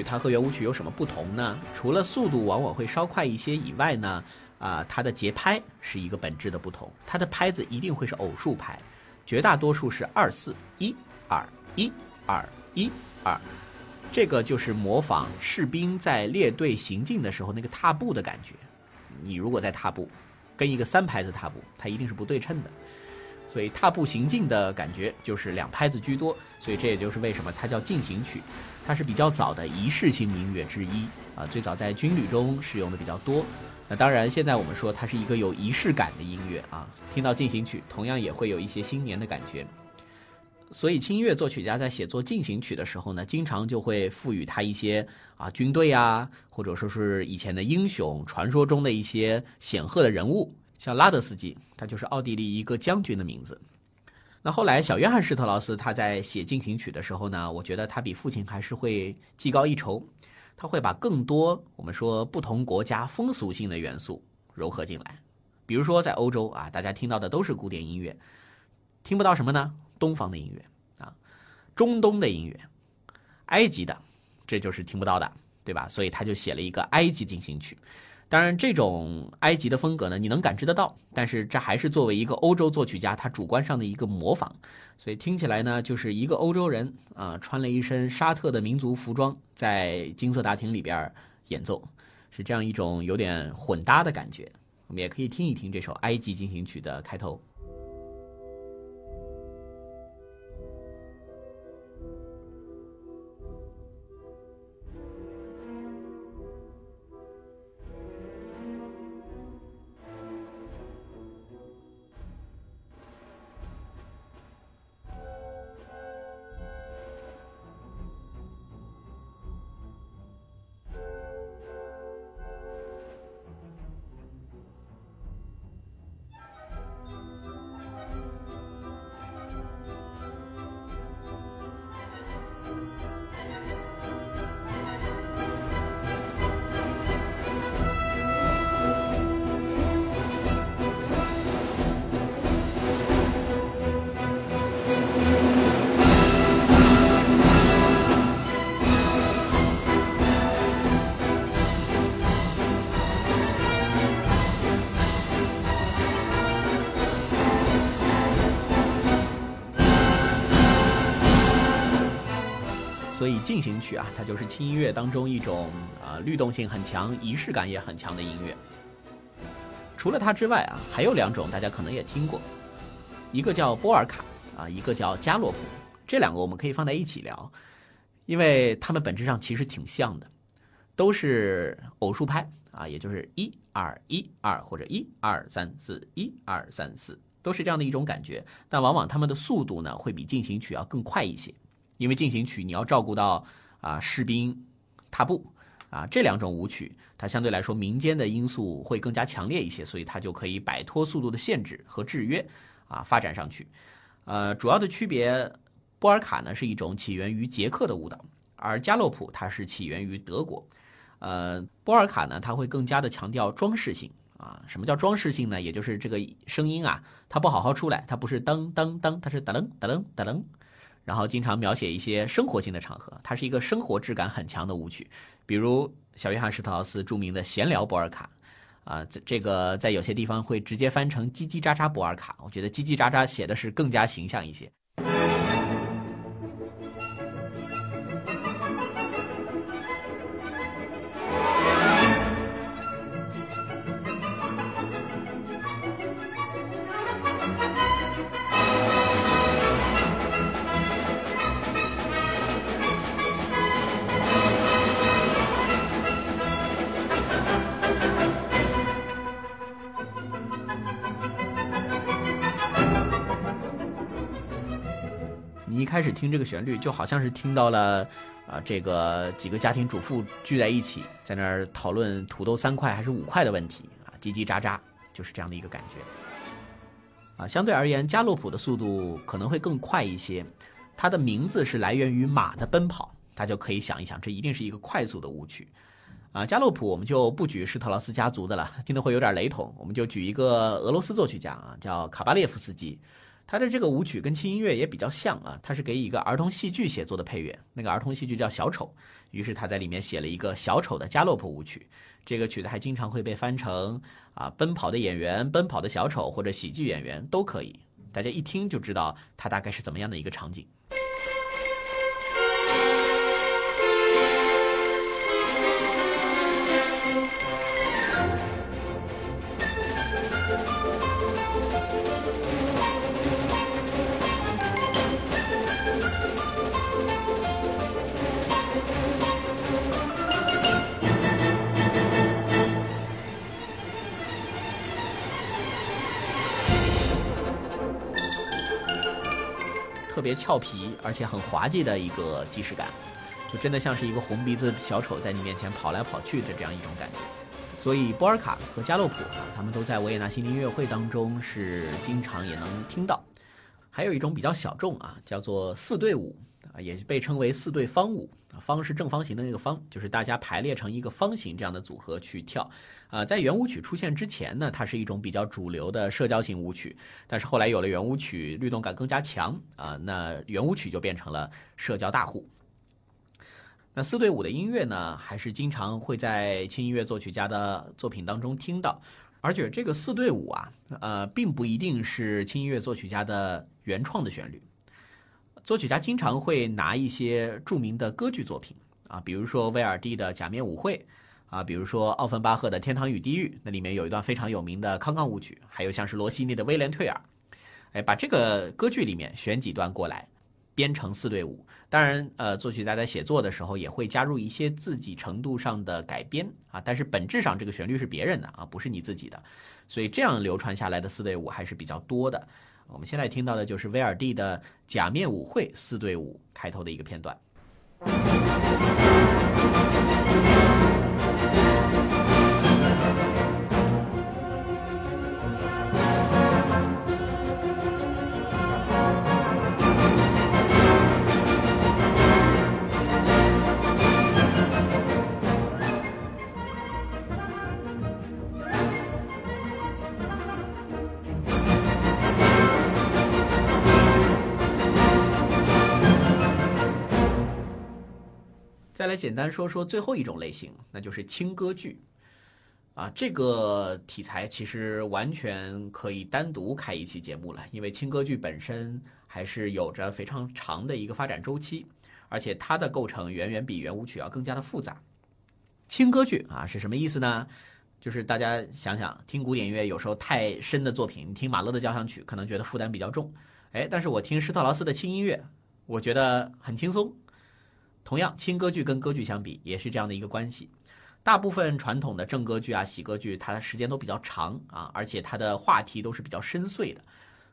它和圆舞曲有什么不同呢？除了速度往往会稍快一些以外呢，啊，它的节拍是一个本质的不同。它的拍子一定会是偶数拍，绝大多数是二四一二一二一二，这个就是模仿士兵在列队行进的时候那个踏步的感觉。你如果在踏步，跟一个三拍子踏步，它一定是不对称的。所以踏步行进的感觉就是两拍子居多，所以这也就是为什么它叫进行曲。它是比较早的仪式性音乐之一啊，最早在军旅中使用的比较多。那当然，现在我们说它是一个有仪式感的音乐啊，听到进行曲，同样也会有一些新年的感觉。所以，轻音乐作曲家在写作进行曲的时候呢，经常就会赋予它一些啊军队啊，或者说是以前的英雄、传说中的一些显赫的人物，像拉德斯基，他就是奥地利一个将军的名字。那后来，小约翰施特劳斯他在写进行曲的时候呢，我觉得他比父亲还是会技高一筹，他会把更多我们说不同国家风俗性的元素融合进来。比如说在欧洲啊，大家听到的都是古典音乐，听不到什么呢？东方的音乐啊，中东的音乐，埃及的，这就是听不到的，对吧？所以他就写了一个埃及进行曲。当然，这种埃及的风格呢，你能感知得到，但是这还是作为一个欧洲作曲家他主观上的一个模仿，所以听起来呢，就是一个欧洲人啊，穿了一身沙特的民族服装，在金色大厅里边演奏，是这样一种有点混搭的感觉。我们也可以听一听这首埃及进行曲的开头。所以进行曲啊，它就是轻音乐当中一种啊律动性很强、仪式感也很强的音乐。除了它之外啊，还有两种大家可能也听过，一个叫波尔卡啊，一个叫加洛普。这两个我们可以放在一起聊，因为它们本质上其实挺像的，都是偶数拍啊，也就是一二一二或者一二三四一二三四，都是这样的一种感觉。但往往它们的速度呢，会比进行曲要更快一些。因为进行曲你要照顾到啊士兵踏步啊这两种舞曲，它相对来说民间的因素会更加强烈一些，所以它就可以摆脱速度的限制和制约啊发展上去。呃，主要的区别，波尔卡呢是一种起源于捷克的舞蹈，而加洛普它是起源于德国。呃，波尔卡呢它会更加的强调装饰性啊。什么叫装饰性呢？也就是这个声音啊，它不好好出来，它不是噔噔噔，它是噔噔噔噔噔。然后经常描写一些生活性的场合，它是一个生活质感很强的舞曲，比如小约翰施特劳斯著名的闲聊博尔卡，啊，这这个在有些地方会直接翻成叽叽喳喳博尔卡，我觉得叽叽喳喳写的是更加形象一些。开始听这个旋律，就好像是听到了，啊，这个几个家庭主妇聚在一起，在那儿讨论土豆三块还是五块的问题啊，叽叽喳喳，就是这样的一个感觉。啊，相对而言，加洛普的速度可能会更快一些，它的名字是来源于马的奔跑，大家就可以想一想，这一定是一个快速的舞曲。啊，加洛普我们就不举施特劳斯家族的了，听得会有点雷同，我们就举一个俄罗斯作曲家啊，叫卡巴列夫斯基。他的这个舞曲跟轻音乐也比较像啊，他是给一个儿童戏剧写作的配乐，那个儿童戏剧叫《小丑》，于是他在里面写了一个小丑的加洛普舞曲。这个曲子还经常会被翻成啊，奔跑的演员、奔跑的小丑或者喜剧演员都可以，大家一听就知道它大概是怎么样的一个场景。特别俏皮而且很滑稽的一个即视感，就真的像是一个红鼻子小丑在你面前跑来跑去的这样一种感觉。所以波尔卡和加洛普啊，他们都在维也纳新年音乐会当中是经常也能听到。还有一种比较小众啊，叫做四对舞啊，也被称为四对方舞。方是正方形的那个方，就是大家排列成一个方形这样的组合去跳。啊，在圆舞曲出现之前呢，它是一种比较主流的社交型舞曲。但是后来有了圆舞曲，律动感更加强啊，那圆舞曲就变成了社交大户。那四对五的音乐呢，还是经常会在轻音乐作曲家的作品当中听到。而且这个四对五啊，呃，并不一定是轻音乐作曲家的原创的旋律。作曲家经常会拿一些著名的歌剧作品啊，比如说威尔第的《假面舞会》。啊，比如说奥芬巴赫的《天堂与地狱》，那里面有一段非常有名的康康舞曲，还有像是罗西尼的《威廉退尔》，哎，把这个歌剧里面选几段过来，编成四对舞。当然，呃，作曲家在写作的时候也会加入一些自己程度上的改编啊，但是本质上这个旋律是别人的啊，不是你自己的，所以这样流传下来的四对舞还是比较多的。我们现在听到的就是威尔第的《假面舞会》四对舞开头的一个片段。再来简单说说最后一种类型，那就是轻歌剧。啊，这个题材其实完全可以单独开一期节目了，因为轻歌剧本身还是有着非常长的一个发展周期，而且它的构成远远比圆舞曲要更加的复杂。轻歌剧啊是什么意思呢？就是大家想想，听古典音乐有时候太深的作品，听马勒的交响曲可能觉得负担比较重，哎，但是我听施特劳斯的轻音乐，我觉得很轻松。同样，轻歌剧跟歌剧相比，也是这样的一个关系。大部分传统的正歌剧啊、喜歌剧，它的时间都比较长啊，而且它的话题都是比较深邃的，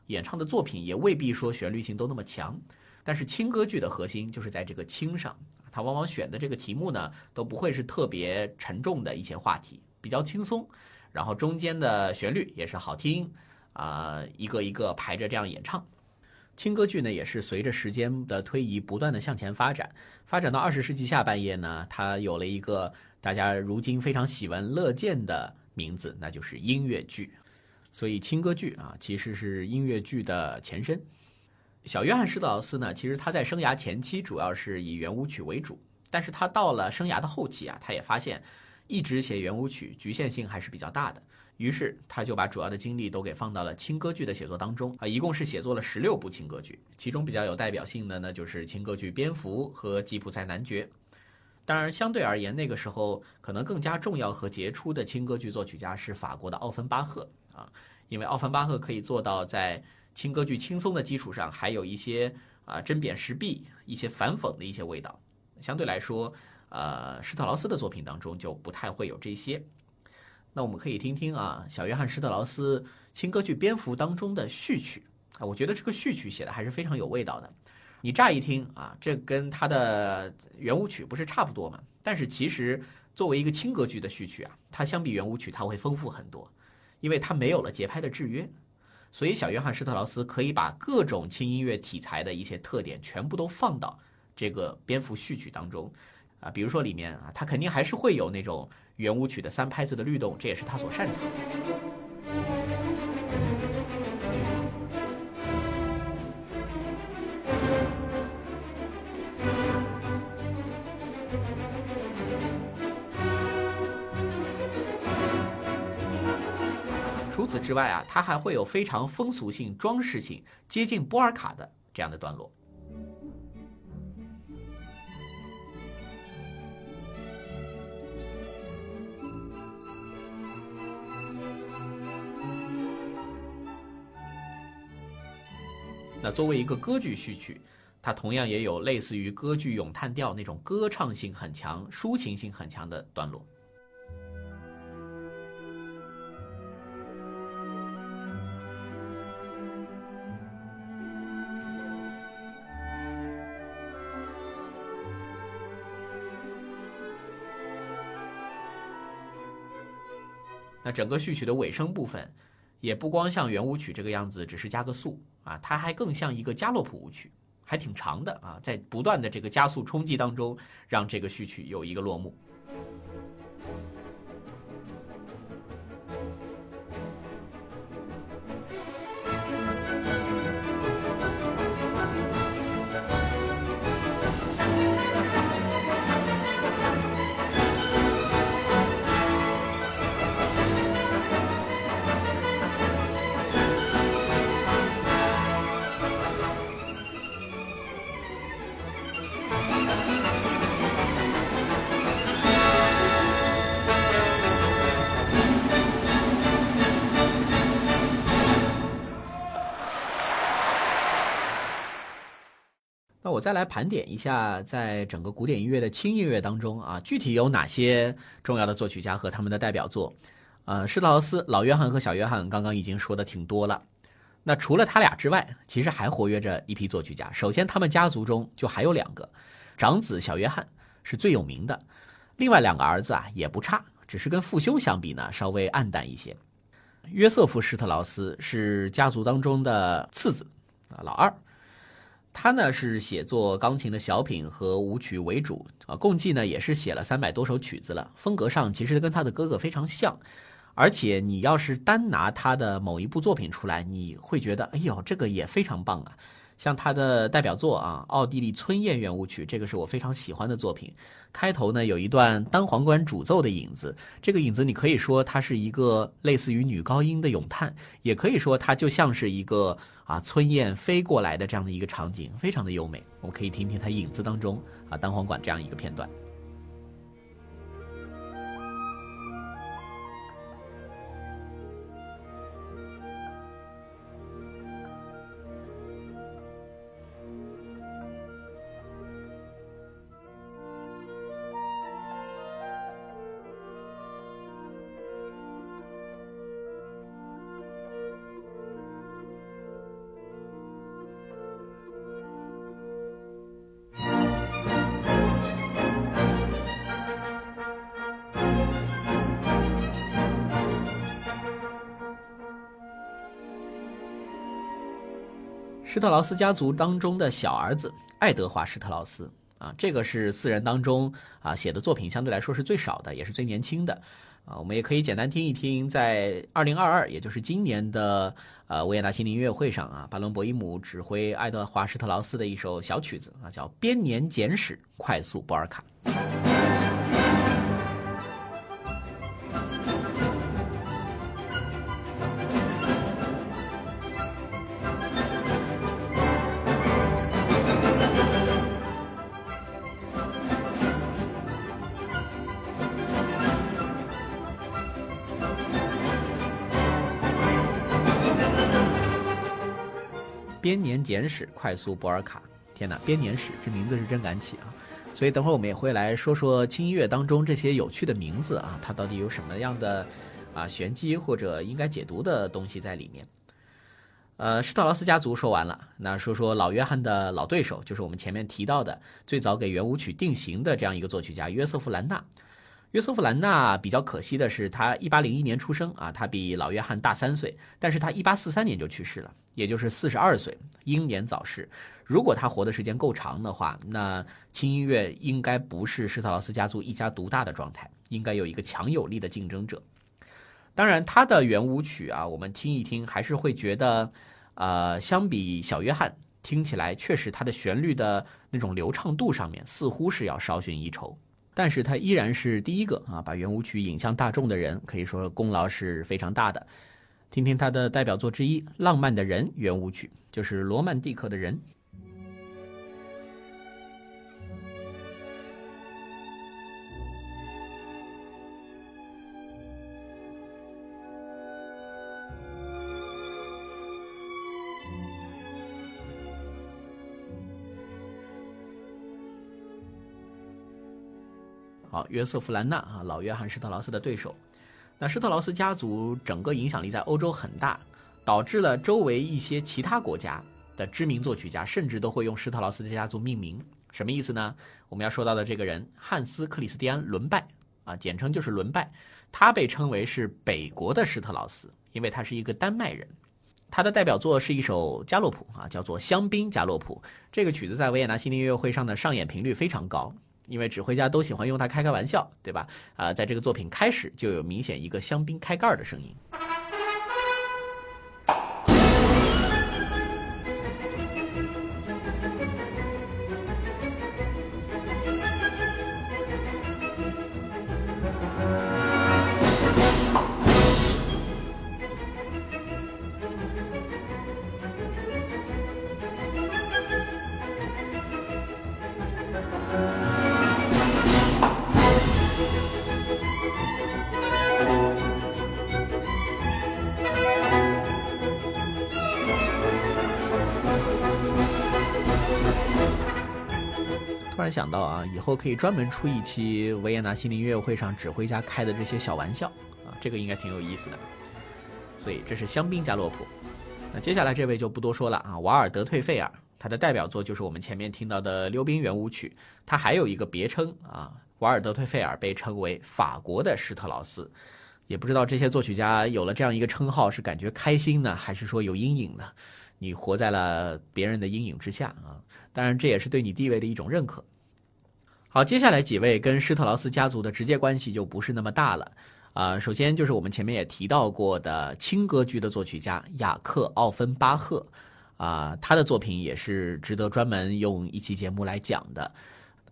演唱的作品也未必说旋律性都那么强。但是轻歌剧的核心就是在这个轻上，它往往选的这个题目呢，都不会是特别沉重的一些话题。比较轻松，然后中间的旋律也是好听，啊，一个一个排着这样演唱。轻歌剧呢，也是随着时间的推移不断的向前发展，发展到二十世纪下半叶呢，它有了一个大家如今非常喜闻乐见的名字，那就是音乐剧。所以轻歌剧啊，其实是音乐剧的前身。小约翰施特劳斯呢，其实他在生涯前期主要是以圆舞曲为主，但是他到了生涯的后期啊，他也发现。一直写圆舞曲，局限性还是比较大的。于是他就把主要的精力都给放到了轻歌剧的写作当中啊，一共是写作了十六部轻歌剧，其中比较有代表性的呢就是轻歌剧《蝙蝠》和《吉普赛男爵》。当然，相对而言，那个时候可能更加重要和杰出的轻歌剧作曲家是法国的奥芬巴赫啊，因为奥芬巴赫可以做到在轻歌剧轻松的基础上，还有一些啊针砭时弊、一些反讽的一些味道，相对来说。呃，施特劳斯的作品当中就不太会有这些。那我们可以听听啊，小约翰施特劳斯新歌剧《蝙蝠》当中的序曲啊，我觉得这个序曲写的还是非常有味道的。你乍一听啊，这跟他的圆舞曲不是差不多嘛？但是其实作为一个轻歌剧的序曲啊，它相比圆舞曲它会丰富很多，因为它没有了节拍的制约，所以小约翰施特劳斯可以把各种轻音乐题材的一些特点全部都放到这个蝙蝠序曲当中。啊，比如说里面啊，它肯定还是会有那种圆舞曲的三拍子的律动，这也是他所擅长的。除此之外啊，他还会有非常风俗性、装饰性、接近波尔卡的这样的段落。那作为一个歌剧序曲，它同样也有类似于歌剧咏叹调那种歌唱性很强、抒情性很强的段落。那整个序曲的尾声部分，也不光像圆舞曲这个样子，只是加个速。啊，它还更像一个加洛普舞曲，还挺长的啊，在不断的这个加速冲击当中，让这个序曲有一个落幕。我再来盘点一下，在整个古典音乐的轻音乐当中啊，具体有哪些重要的作曲家和他们的代表作？呃，施特劳斯、老约翰和小约翰刚刚已经说的挺多了。那除了他俩之外，其实还活跃着一批作曲家。首先，他们家族中就还有两个，长子小约翰是最有名的，另外两个儿子啊也不差，只是跟父兄相比呢稍微暗淡一些。约瑟夫·施特劳斯是家族当中的次子啊，老二。他呢是写作钢琴的小品和舞曲为主啊，共计呢也是写了三百多首曲子了。风格上其实跟他的哥哥非常像，而且你要是单拿他的某一部作品出来，你会觉得哎呦这个也非常棒啊。像他的代表作啊，《奥地利春宴圆舞曲》，这个是我非常喜欢的作品。开头呢有一段单簧管主奏的影子，这个影子你可以说它是一个类似于女高音的咏叹，也可以说它就像是一个啊春燕飞过来的这样的一个场景，非常的优美。我们可以听听它影子当中啊单簧管这样一个片段。特劳斯家族当中的小儿子爱德华·施特劳斯啊，这个是四人当中啊写的作品相对来说是最少的，也是最年轻的啊。我们也可以简单听一听，在二零二二，也就是今年的呃维也纳新年音乐会上啊，巴伦博伊姆指挥爱德华·施特劳斯的一首小曲子啊，叫《编年简史快速波尔卡》。年简史快速博尔卡，天哪！编年史这名字是真敢起啊！所以等会儿我们也会来说说轻音乐当中这些有趣的名字啊，它到底有什么样的啊玄机或者应该解读的东西在里面。呃，施特劳斯家族说完了，那说说老约翰的老对手，就是我们前面提到的最早给圆舞曲定型的这样一个作曲家约瑟夫兰纳。约瑟夫兰纳比较可惜的是，他一八零一年出生啊，他比老约翰大三岁，但是他一八四三年就去世了。也就是四十二岁，英年早逝。如果他活的时间够长的话，那轻音乐应该不是施特劳斯家族一家独大的状态，应该有一个强有力的竞争者。当然，他的圆舞曲啊，我们听一听，还是会觉得，呃，相比小约翰，听起来确实他的旋律的那种流畅度上面似乎是要稍逊一筹。但是他依然是第一个啊，把圆舞曲引向大众的人，可以说功劳是非常大的。听听他的代表作之一《浪漫的人》圆舞曲，就是罗曼蒂克的人。好，约瑟夫·兰纳啊，老约翰·施特劳斯的对手。那施特劳斯家族整个影响力在欧洲很大，导致了周围一些其他国家的知名作曲家甚至都会用施特劳斯的家族命名。什么意思呢？我们要说到的这个人汉斯·克里斯蒂安·伦拜啊，简称就是伦拜，他被称为是北国的施特劳斯，因为他是一个丹麦人。他的代表作是一首加洛普啊，叫做《香槟加洛普》。这个曲子在维也纳新年音乐会上的上演频率非常高。因为指挥家都喜欢用它开开玩笑，对吧？啊，在这个作品开始就有明显一个香槟开盖的声音。想到啊，以后可以专门出一期维也纳心灵音乐会上指挥家开的这些小玩笑啊，这个应该挺有意思的。所以这是香槟加洛普。那接下来这位就不多说了啊，瓦尔德退费尔，他的代表作就是我们前面听到的溜冰圆舞曲。他还有一个别称啊，瓦尔德退费尔被称为法国的施特劳斯。也不知道这些作曲家有了这样一个称号是感觉开心呢，还是说有阴影呢？你活在了别人的阴影之下啊。当然，这也是对你地位的一种认可。好，接下来几位跟施特劳斯家族的直接关系就不是那么大了啊。首先就是我们前面也提到过的轻歌剧的作曲家雅克·奥芬巴赫啊，他的作品也是值得专门用一期节目来讲的。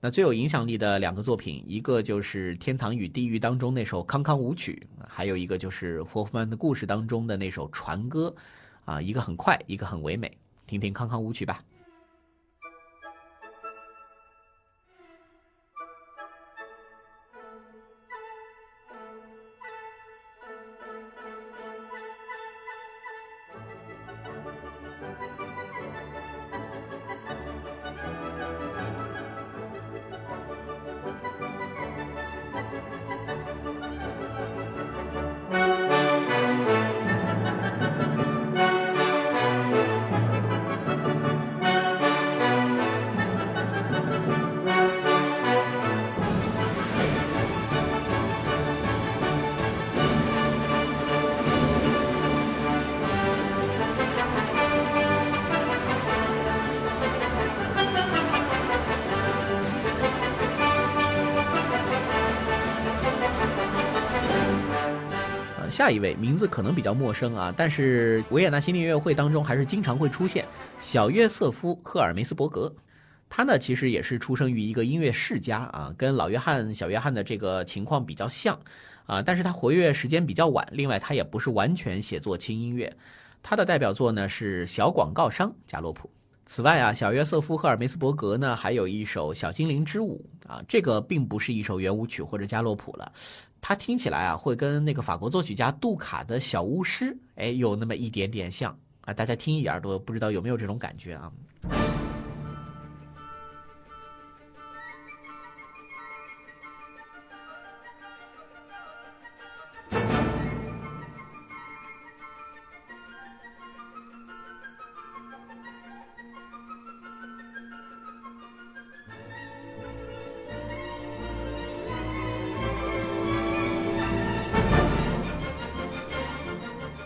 那最有影响力的两个作品，一个就是《天堂与地狱》当中那首《康康舞曲》，还有一个就是霍夫曼的故事当中的那首《船歌》，啊，一个很快，一个很唯美，听听《康康舞曲》吧。一位名字可能比较陌生啊，但是维也纳新年音乐会当中还是经常会出现小约瑟夫·赫尔梅斯伯格。他呢其实也是出生于一个音乐世家啊，跟老约翰、小约翰的这个情况比较像啊，但是他活跃时间比较晚。另外，他也不是完全写作轻音乐。他的代表作呢是《小广告商加洛普》。此外啊，小约瑟夫·赫尔梅斯伯格呢还有一首《小精灵之舞》啊，这个并不是一首圆舞曲或者加洛普了。它听起来啊，会跟那个法国作曲家杜卡的小巫师，哎，有那么一点点像啊。大家听一耳朵，不知道有没有这种感觉啊？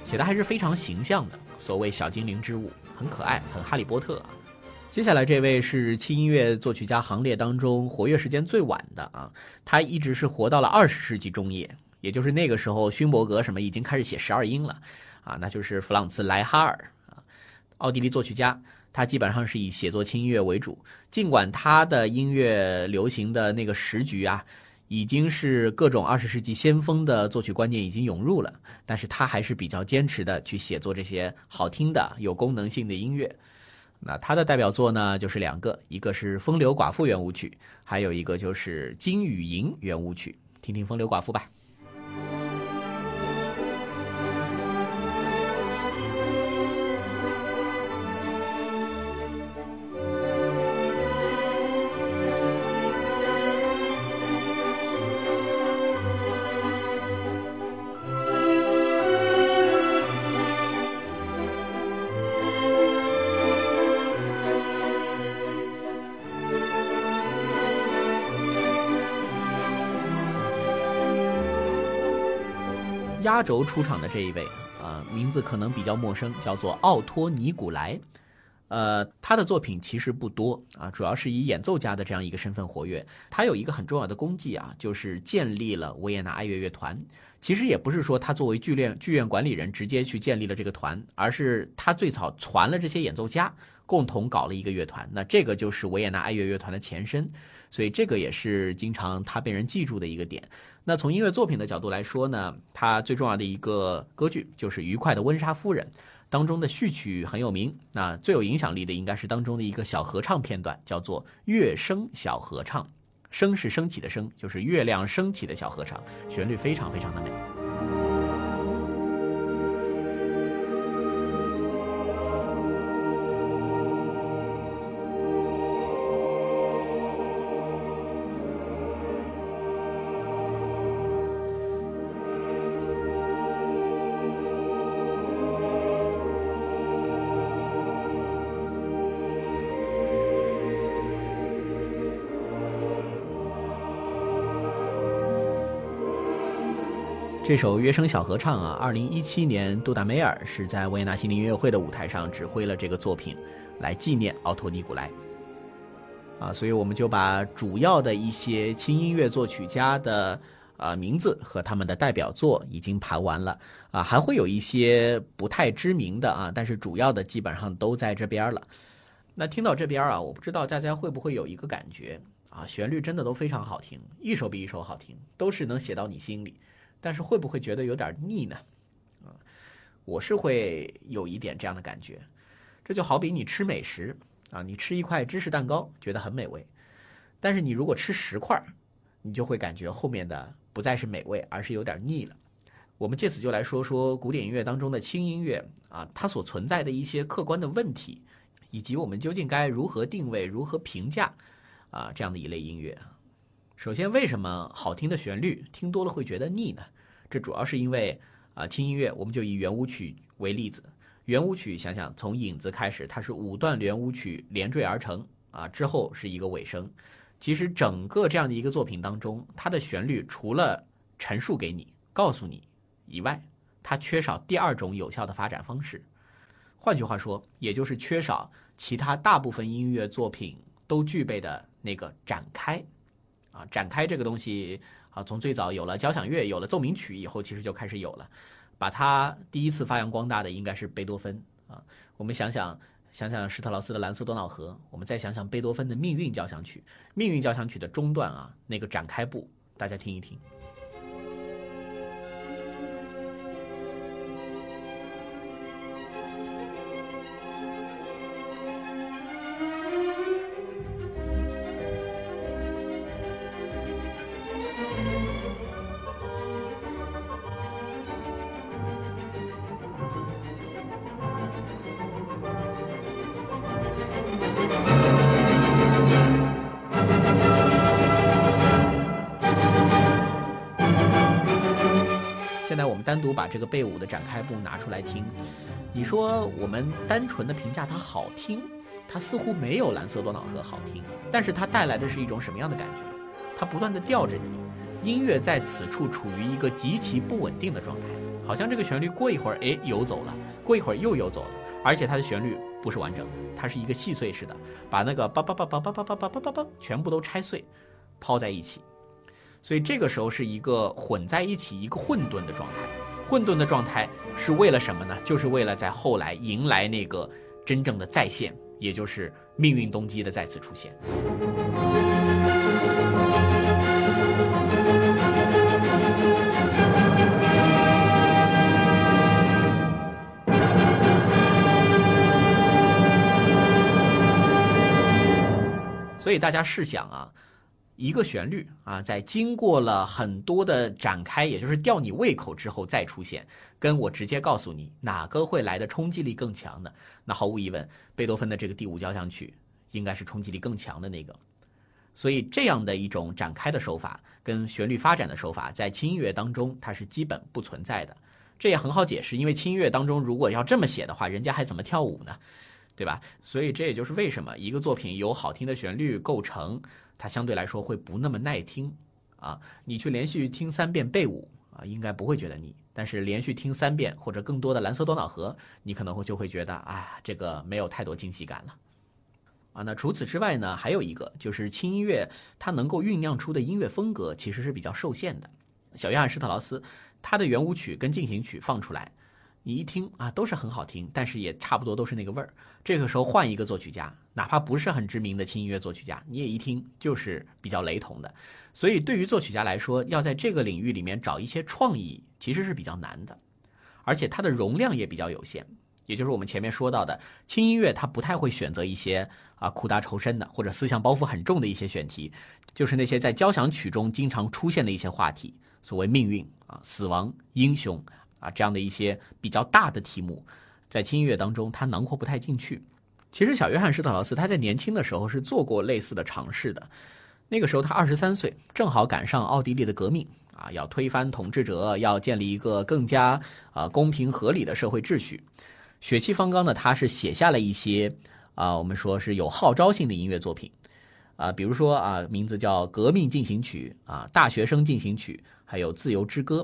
写的还是非常形象的，所谓小精灵之舞，很可爱，很哈利波特啊。接下来这位是轻音乐作曲家行列当中活跃时间最晚的啊，他一直是活到了二十世纪中叶，也就是那个时候勋伯格什么已经开始写十二音了啊，那就是弗朗茨莱哈尔啊，奥地利作曲家，他基本上是以写作轻音乐为主，尽管他的音乐流行的那个时局啊。已经是各种二十世纪先锋的作曲观念已经涌入了，但是他还是比较坚持的去写作这些好听的、有功能性的音乐。那他的代表作呢，就是两个，一个是《风流寡妇》圆舞曲，还有一个就是《金与银》圆舞曲。听听《风流寡妇》吧。压轴出场的这一位啊，名字可能比较陌生，叫做奥托·尼古莱。呃，他的作品其实不多啊，主要是以演奏家的这样一个身份活跃。他有一个很重要的功绩啊，就是建立了维也纳爱乐乐团。其实也不是说他作为剧院剧院管理人直接去建立了这个团，而是他最早传了这些演奏家共同搞了一个乐团。那这个就是维也纳爱乐乐团的前身，所以这个也是经常他被人记住的一个点。那从音乐作品的角度来说呢，它最重要的一个歌剧就是《愉快的温莎夫人》当中的序曲很有名。那最有影响力的应该是当中的一个小合唱片段，叫做《月升小合唱》，升是升起的升，就是月亮升起的小合唱，旋律非常非常的美。这首《约声小合唱》啊，二零一七年杜达梅尔是在维也纳心灵音乐会的舞台上指挥了这个作品，来纪念奥托·尼古莱。啊，所以我们就把主要的一些轻音乐作曲家的啊名字和他们的代表作已经盘完了啊，还会有一些不太知名的啊，但是主要的基本上都在这边了。那听到这边啊，我不知道大家会不会有一个感觉啊，旋律真的都非常好听，一首比一首好听，都是能写到你心里，但是会不会觉得有点腻呢？啊，我是会有一点这样的感觉。这就好比你吃美食啊，你吃一块芝士蛋糕觉得很美味。但是你如果吃十块，你就会感觉后面的不再是美味，而是有点腻了。我们借此就来说说古典音乐当中的轻音乐啊，它所存在的一些客观的问题，以及我们究竟该如何定位、如何评价啊这样的一类音乐。首先，为什么好听的旋律听多了会觉得腻呢？这主要是因为啊，听音乐我们就以圆舞曲为例子，圆舞曲想想从影子开始，它是五段圆舞曲连缀而成啊，之后是一个尾声。其实整个这样的一个作品当中，它的旋律除了陈述给你、告诉你以外，它缺少第二种有效的发展方式。换句话说，也就是缺少其他大部分音乐作品都具备的那个展开。啊，展开这个东西啊，从最早有了交响乐、有了奏鸣曲以后，其实就开始有了。把它第一次发扬光大的应该是贝多芬啊。我们想想。想想施特劳斯的《蓝色多瑙河》，我们再想想贝多芬的《命运交响曲》。《命运交响曲》的中段啊，那个展开部，大家听一听。把这个贝五的展开部拿出来听，你说我们单纯的评价它好听，它似乎没有蓝色多瑙河好听，但是它带来的是一种什么样的感觉？它不断的吊着你，音乐在此处处于一个极其不稳定的状态，好像这个旋律过一会儿哎游走了，过一会儿又游走了，而且它的旋律不是完整的，它是一个细碎式的，把那个叭叭叭叭叭叭叭叭叭叭全部都拆碎，抛在一起。所以这个时候是一个混在一起、一个混沌的状态。混沌的状态是为了什么呢？就是为了在后来迎来那个真正的再现，也就是命运动机的再次出现。所以大家试想啊。一个旋律啊，在经过了很多的展开，也就是吊你胃口之后再出现，跟我直接告诉你哪个会来的冲击力更强的，那毫无疑问，贝多芬的这个第五交响曲应该是冲击力更强的那个。所以这样的一种展开的手法跟旋律发展的手法，在轻音乐当中它是基本不存在的。这也很好解释，因为轻音乐当中如果要这么写的话，人家还怎么跳舞呢？对吧？所以这也就是为什么一个作品由好听的旋律构成。它相对来说会不那么耐听，啊，你去连续听三遍贝五啊，应该不会觉得腻。但是连续听三遍或者更多的蓝色多瑙河，你可能会就会觉得，啊，这个没有太多惊喜感了。啊，那除此之外呢，还有一个就是轻音乐它能够酝酿出的音乐风格其实是比较受限的。小约翰施特劳斯他的圆舞曲跟进行曲放出来。你一听啊，都是很好听，但是也差不多都是那个味儿。这个时候换一个作曲家，哪怕不是很知名的轻音乐作曲家，你也一听就是比较雷同的。所以对于作曲家来说，要在这个领域里面找一些创意，其实是比较难的，而且它的容量也比较有限。也就是我们前面说到的，轻音乐它不太会选择一些啊苦大仇深的或者思想包袱很重的一些选题，就是那些在交响曲中经常出现的一些话题，所谓命运啊、死亡、英雄。啊，这样的一些比较大的题目，在轻音乐当中，它囊括不太进去。其实，小约翰施特劳斯他在年轻的时候是做过类似的尝试的。那个时候他二十三岁，正好赶上奥地利的革命啊，要推翻统治者，要建立一个更加啊公平合理的社会秩序。血气方刚的他是写下了一些啊，我们说是有号召性的音乐作品啊，比如说啊，名字叫《革命进行曲》啊，《大学生进行曲》，还有《自由之歌》。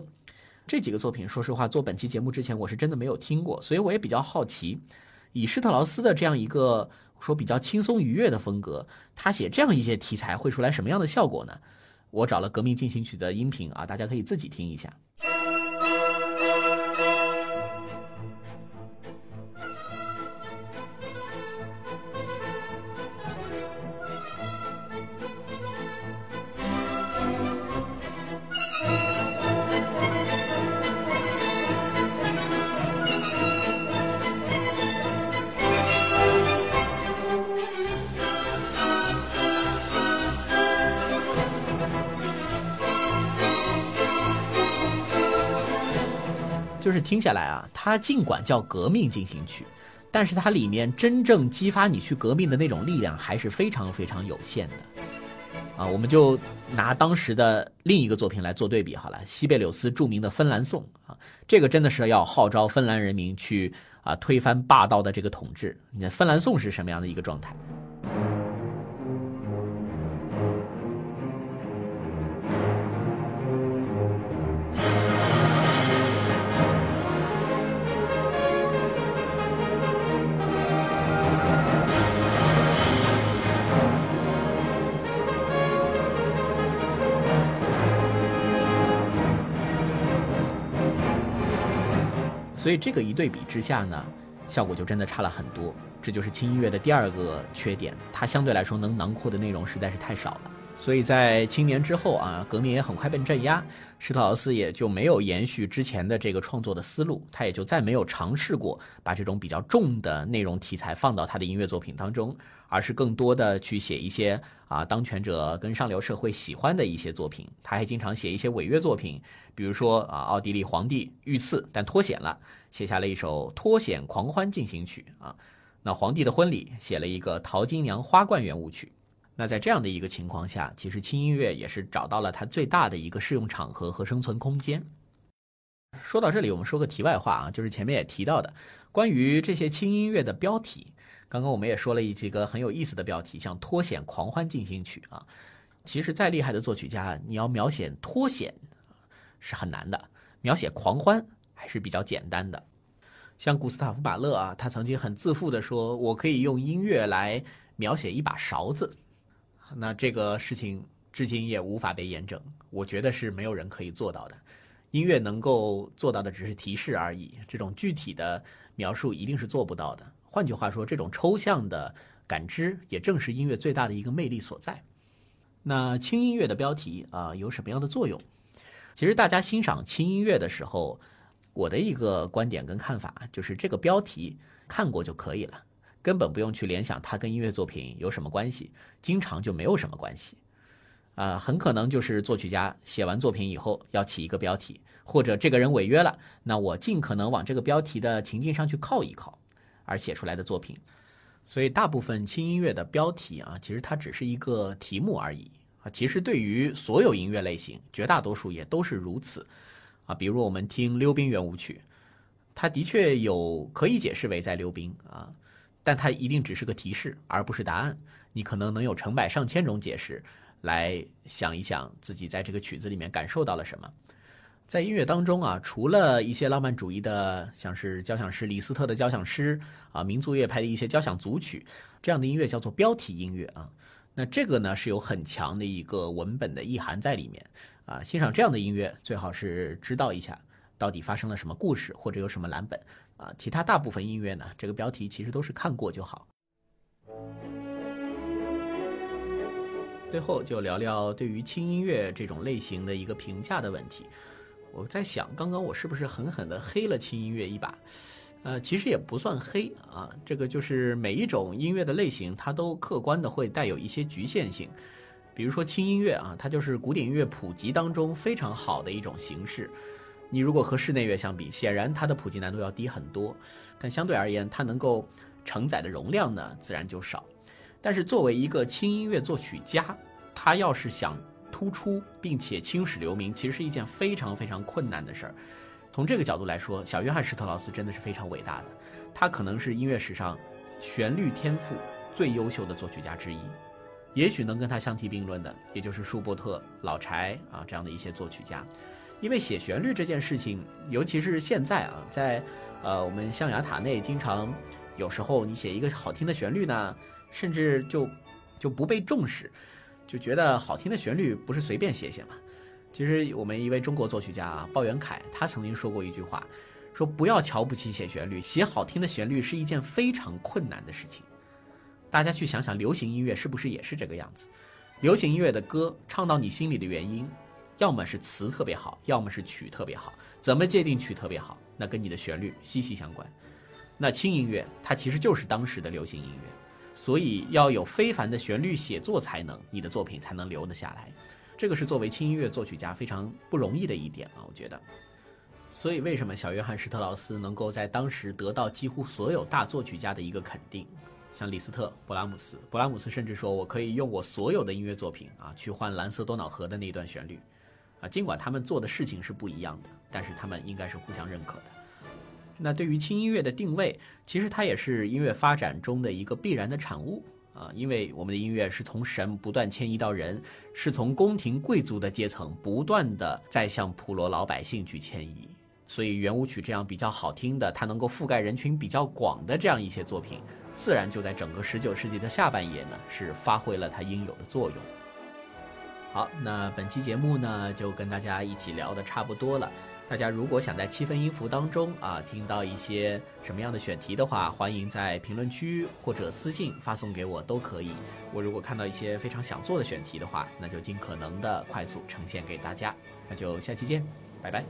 这几个作品，说实话，做本期节目之前，我是真的没有听过，所以我也比较好奇，以施特劳斯的这样一个说比较轻松愉悦的风格，他写这样一些题材会出来什么样的效果呢？我找了《革命进行曲》的音频啊，大家可以自己听一下。就是听下来啊，它尽管叫革命进行曲，但是它里面真正激发你去革命的那种力量还是非常非常有限的。啊，我们就拿当时的另一个作品来做对比好了，西贝柳斯著名的《芬兰颂》啊，这个真的是要号召芬兰人民去啊推翻霸道的这个统治。你看《芬兰颂》是什么样的一个状态？所以这个一对比之下呢，效果就真的差了很多。这就是轻音乐的第二个缺点，它相对来说能囊括的内容实在是太少了。所以在青年之后啊，革命也很快被镇压，施特劳斯也就没有延续之前的这个创作的思路，他也就再没有尝试过把这种比较重的内容题材放到他的音乐作品当中，而是更多的去写一些啊当权者跟上流社会喜欢的一些作品。他还经常写一些违约作品。比如说啊，奥地利皇帝遇刺但脱险了，写下了一首《脱险狂欢进行曲》啊。那皇帝的婚礼写了一个《淘金娘花冠圆舞曲》。那在这样的一个情况下，其实轻音乐也是找到了它最大的一个适用场合和生存空间。说到这里，我们说个题外话啊，就是前面也提到的关于这些轻音乐的标题，刚刚我们也说了一几个很有意思的标题，像《脱险狂欢进行曲》啊。其实再厉害的作曲家，你要描写脱险。是很难的，描写狂欢还是比较简单的。像古斯塔夫·马勒啊，他曾经很自负地说：“我可以用音乐来描写一把勺子。”那这个事情至今也无法被验证。我觉得是没有人可以做到的。音乐能够做到的只是提示而已，这种具体的描述一定是做不到的。换句话说，这种抽象的感知也正是音乐最大的一个魅力所在。那轻音乐的标题啊，有什么样的作用？其实大家欣赏轻音乐的时候，我的一个观点跟看法就是，这个标题看过就可以了，根本不用去联想它跟音乐作品有什么关系，经常就没有什么关系。啊，很可能就是作曲家写完作品以后要起一个标题，或者这个人违约了，那我尽可能往这个标题的情境上去靠一靠，而写出来的作品。所以大部分轻音乐的标题啊，其实它只是一个题目而已。啊，其实对于所有音乐类型，绝大多数也都是如此，啊，比如我们听溜冰圆舞曲，它的确有可以解释为在溜冰啊，但它一定只是个提示，而不是答案。你可能能有成百上千种解释，来想一想自己在这个曲子里面感受到了什么。在音乐当中啊，除了一些浪漫主义的，像是交响诗李斯特的交响诗啊，民族乐派的一些交响组曲，这样的音乐叫做标题音乐啊。那这个呢是有很强的一个文本的意涵在里面啊，欣赏这样的音乐最好是知道一下到底发生了什么故事或者有什么蓝本啊，其他大部分音乐呢，这个标题其实都是看过就好。最后就聊聊对于轻音乐这种类型的一个评价的问题，我在想，刚刚我是不是狠狠的黑了轻音乐一把？呃，其实也不算黑啊，这个就是每一种音乐的类型，它都客观的会带有一些局限性。比如说轻音乐啊，它就是古典音乐普及当中非常好的一种形式。你如果和室内乐相比，显然它的普及难度要低很多，但相对而言，它能够承载的容量呢，自然就少。但是作为一个轻音乐作曲家，他要是想突出并且青史留名，其实是一件非常非常困难的事儿。从这个角度来说，小约翰施特劳斯真的是非常伟大的，他可能是音乐史上旋律天赋最优秀的作曲家之一。也许能跟他相提并论的，也就是舒伯特、老柴啊这样的一些作曲家。因为写旋律这件事情，尤其是现在啊，在呃我们象牙塔内，经常有时候你写一个好听的旋律呢，甚至就就不被重视。就觉得好听的旋律不是随便写写嘛。其实我们一位中国作曲家啊，鲍元凯，他曾经说过一句话，说不要瞧不起写旋律，写好听的旋律是一件非常困难的事情。大家去想想，流行音乐是不是也是这个样子？流行音乐的歌唱到你心里的原因，要么是词特别好，要么是曲特别好。怎么界定曲特别好？那跟你的旋律息息相关。那轻音乐它其实就是当时的流行音乐，所以要有非凡的旋律写作才能，你的作品才能留得下来。这个是作为轻音乐作曲家非常不容易的一点啊，我觉得。所以为什么小约翰施特劳斯能够在当时得到几乎所有大作曲家的一个肯定？像李斯特、勃拉姆斯，勃拉姆斯甚至说我可以用我所有的音乐作品啊去换蓝色多瑙河的那段旋律，啊，尽管他们做的事情是不一样的，但是他们应该是互相认可的。那对于轻音乐的定位，其实它也是音乐发展中的一个必然的产物。啊，因为我们的音乐是从神不断迁移到人，是从宫廷贵族的阶层不断的在向普罗老百姓去迁移，所以圆舞曲这样比较好听的，它能够覆盖人群比较广的这样一些作品，自然就在整个十九世纪的下半叶呢，是发挥了它应有的作用。好，那本期节目呢，就跟大家一起聊的差不多了。大家如果想在七分音符当中啊听到一些什么样的选题的话，欢迎在评论区或者私信发送给我都可以。我如果看到一些非常想做的选题的话，那就尽可能的快速呈现给大家。那就下期见，拜拜。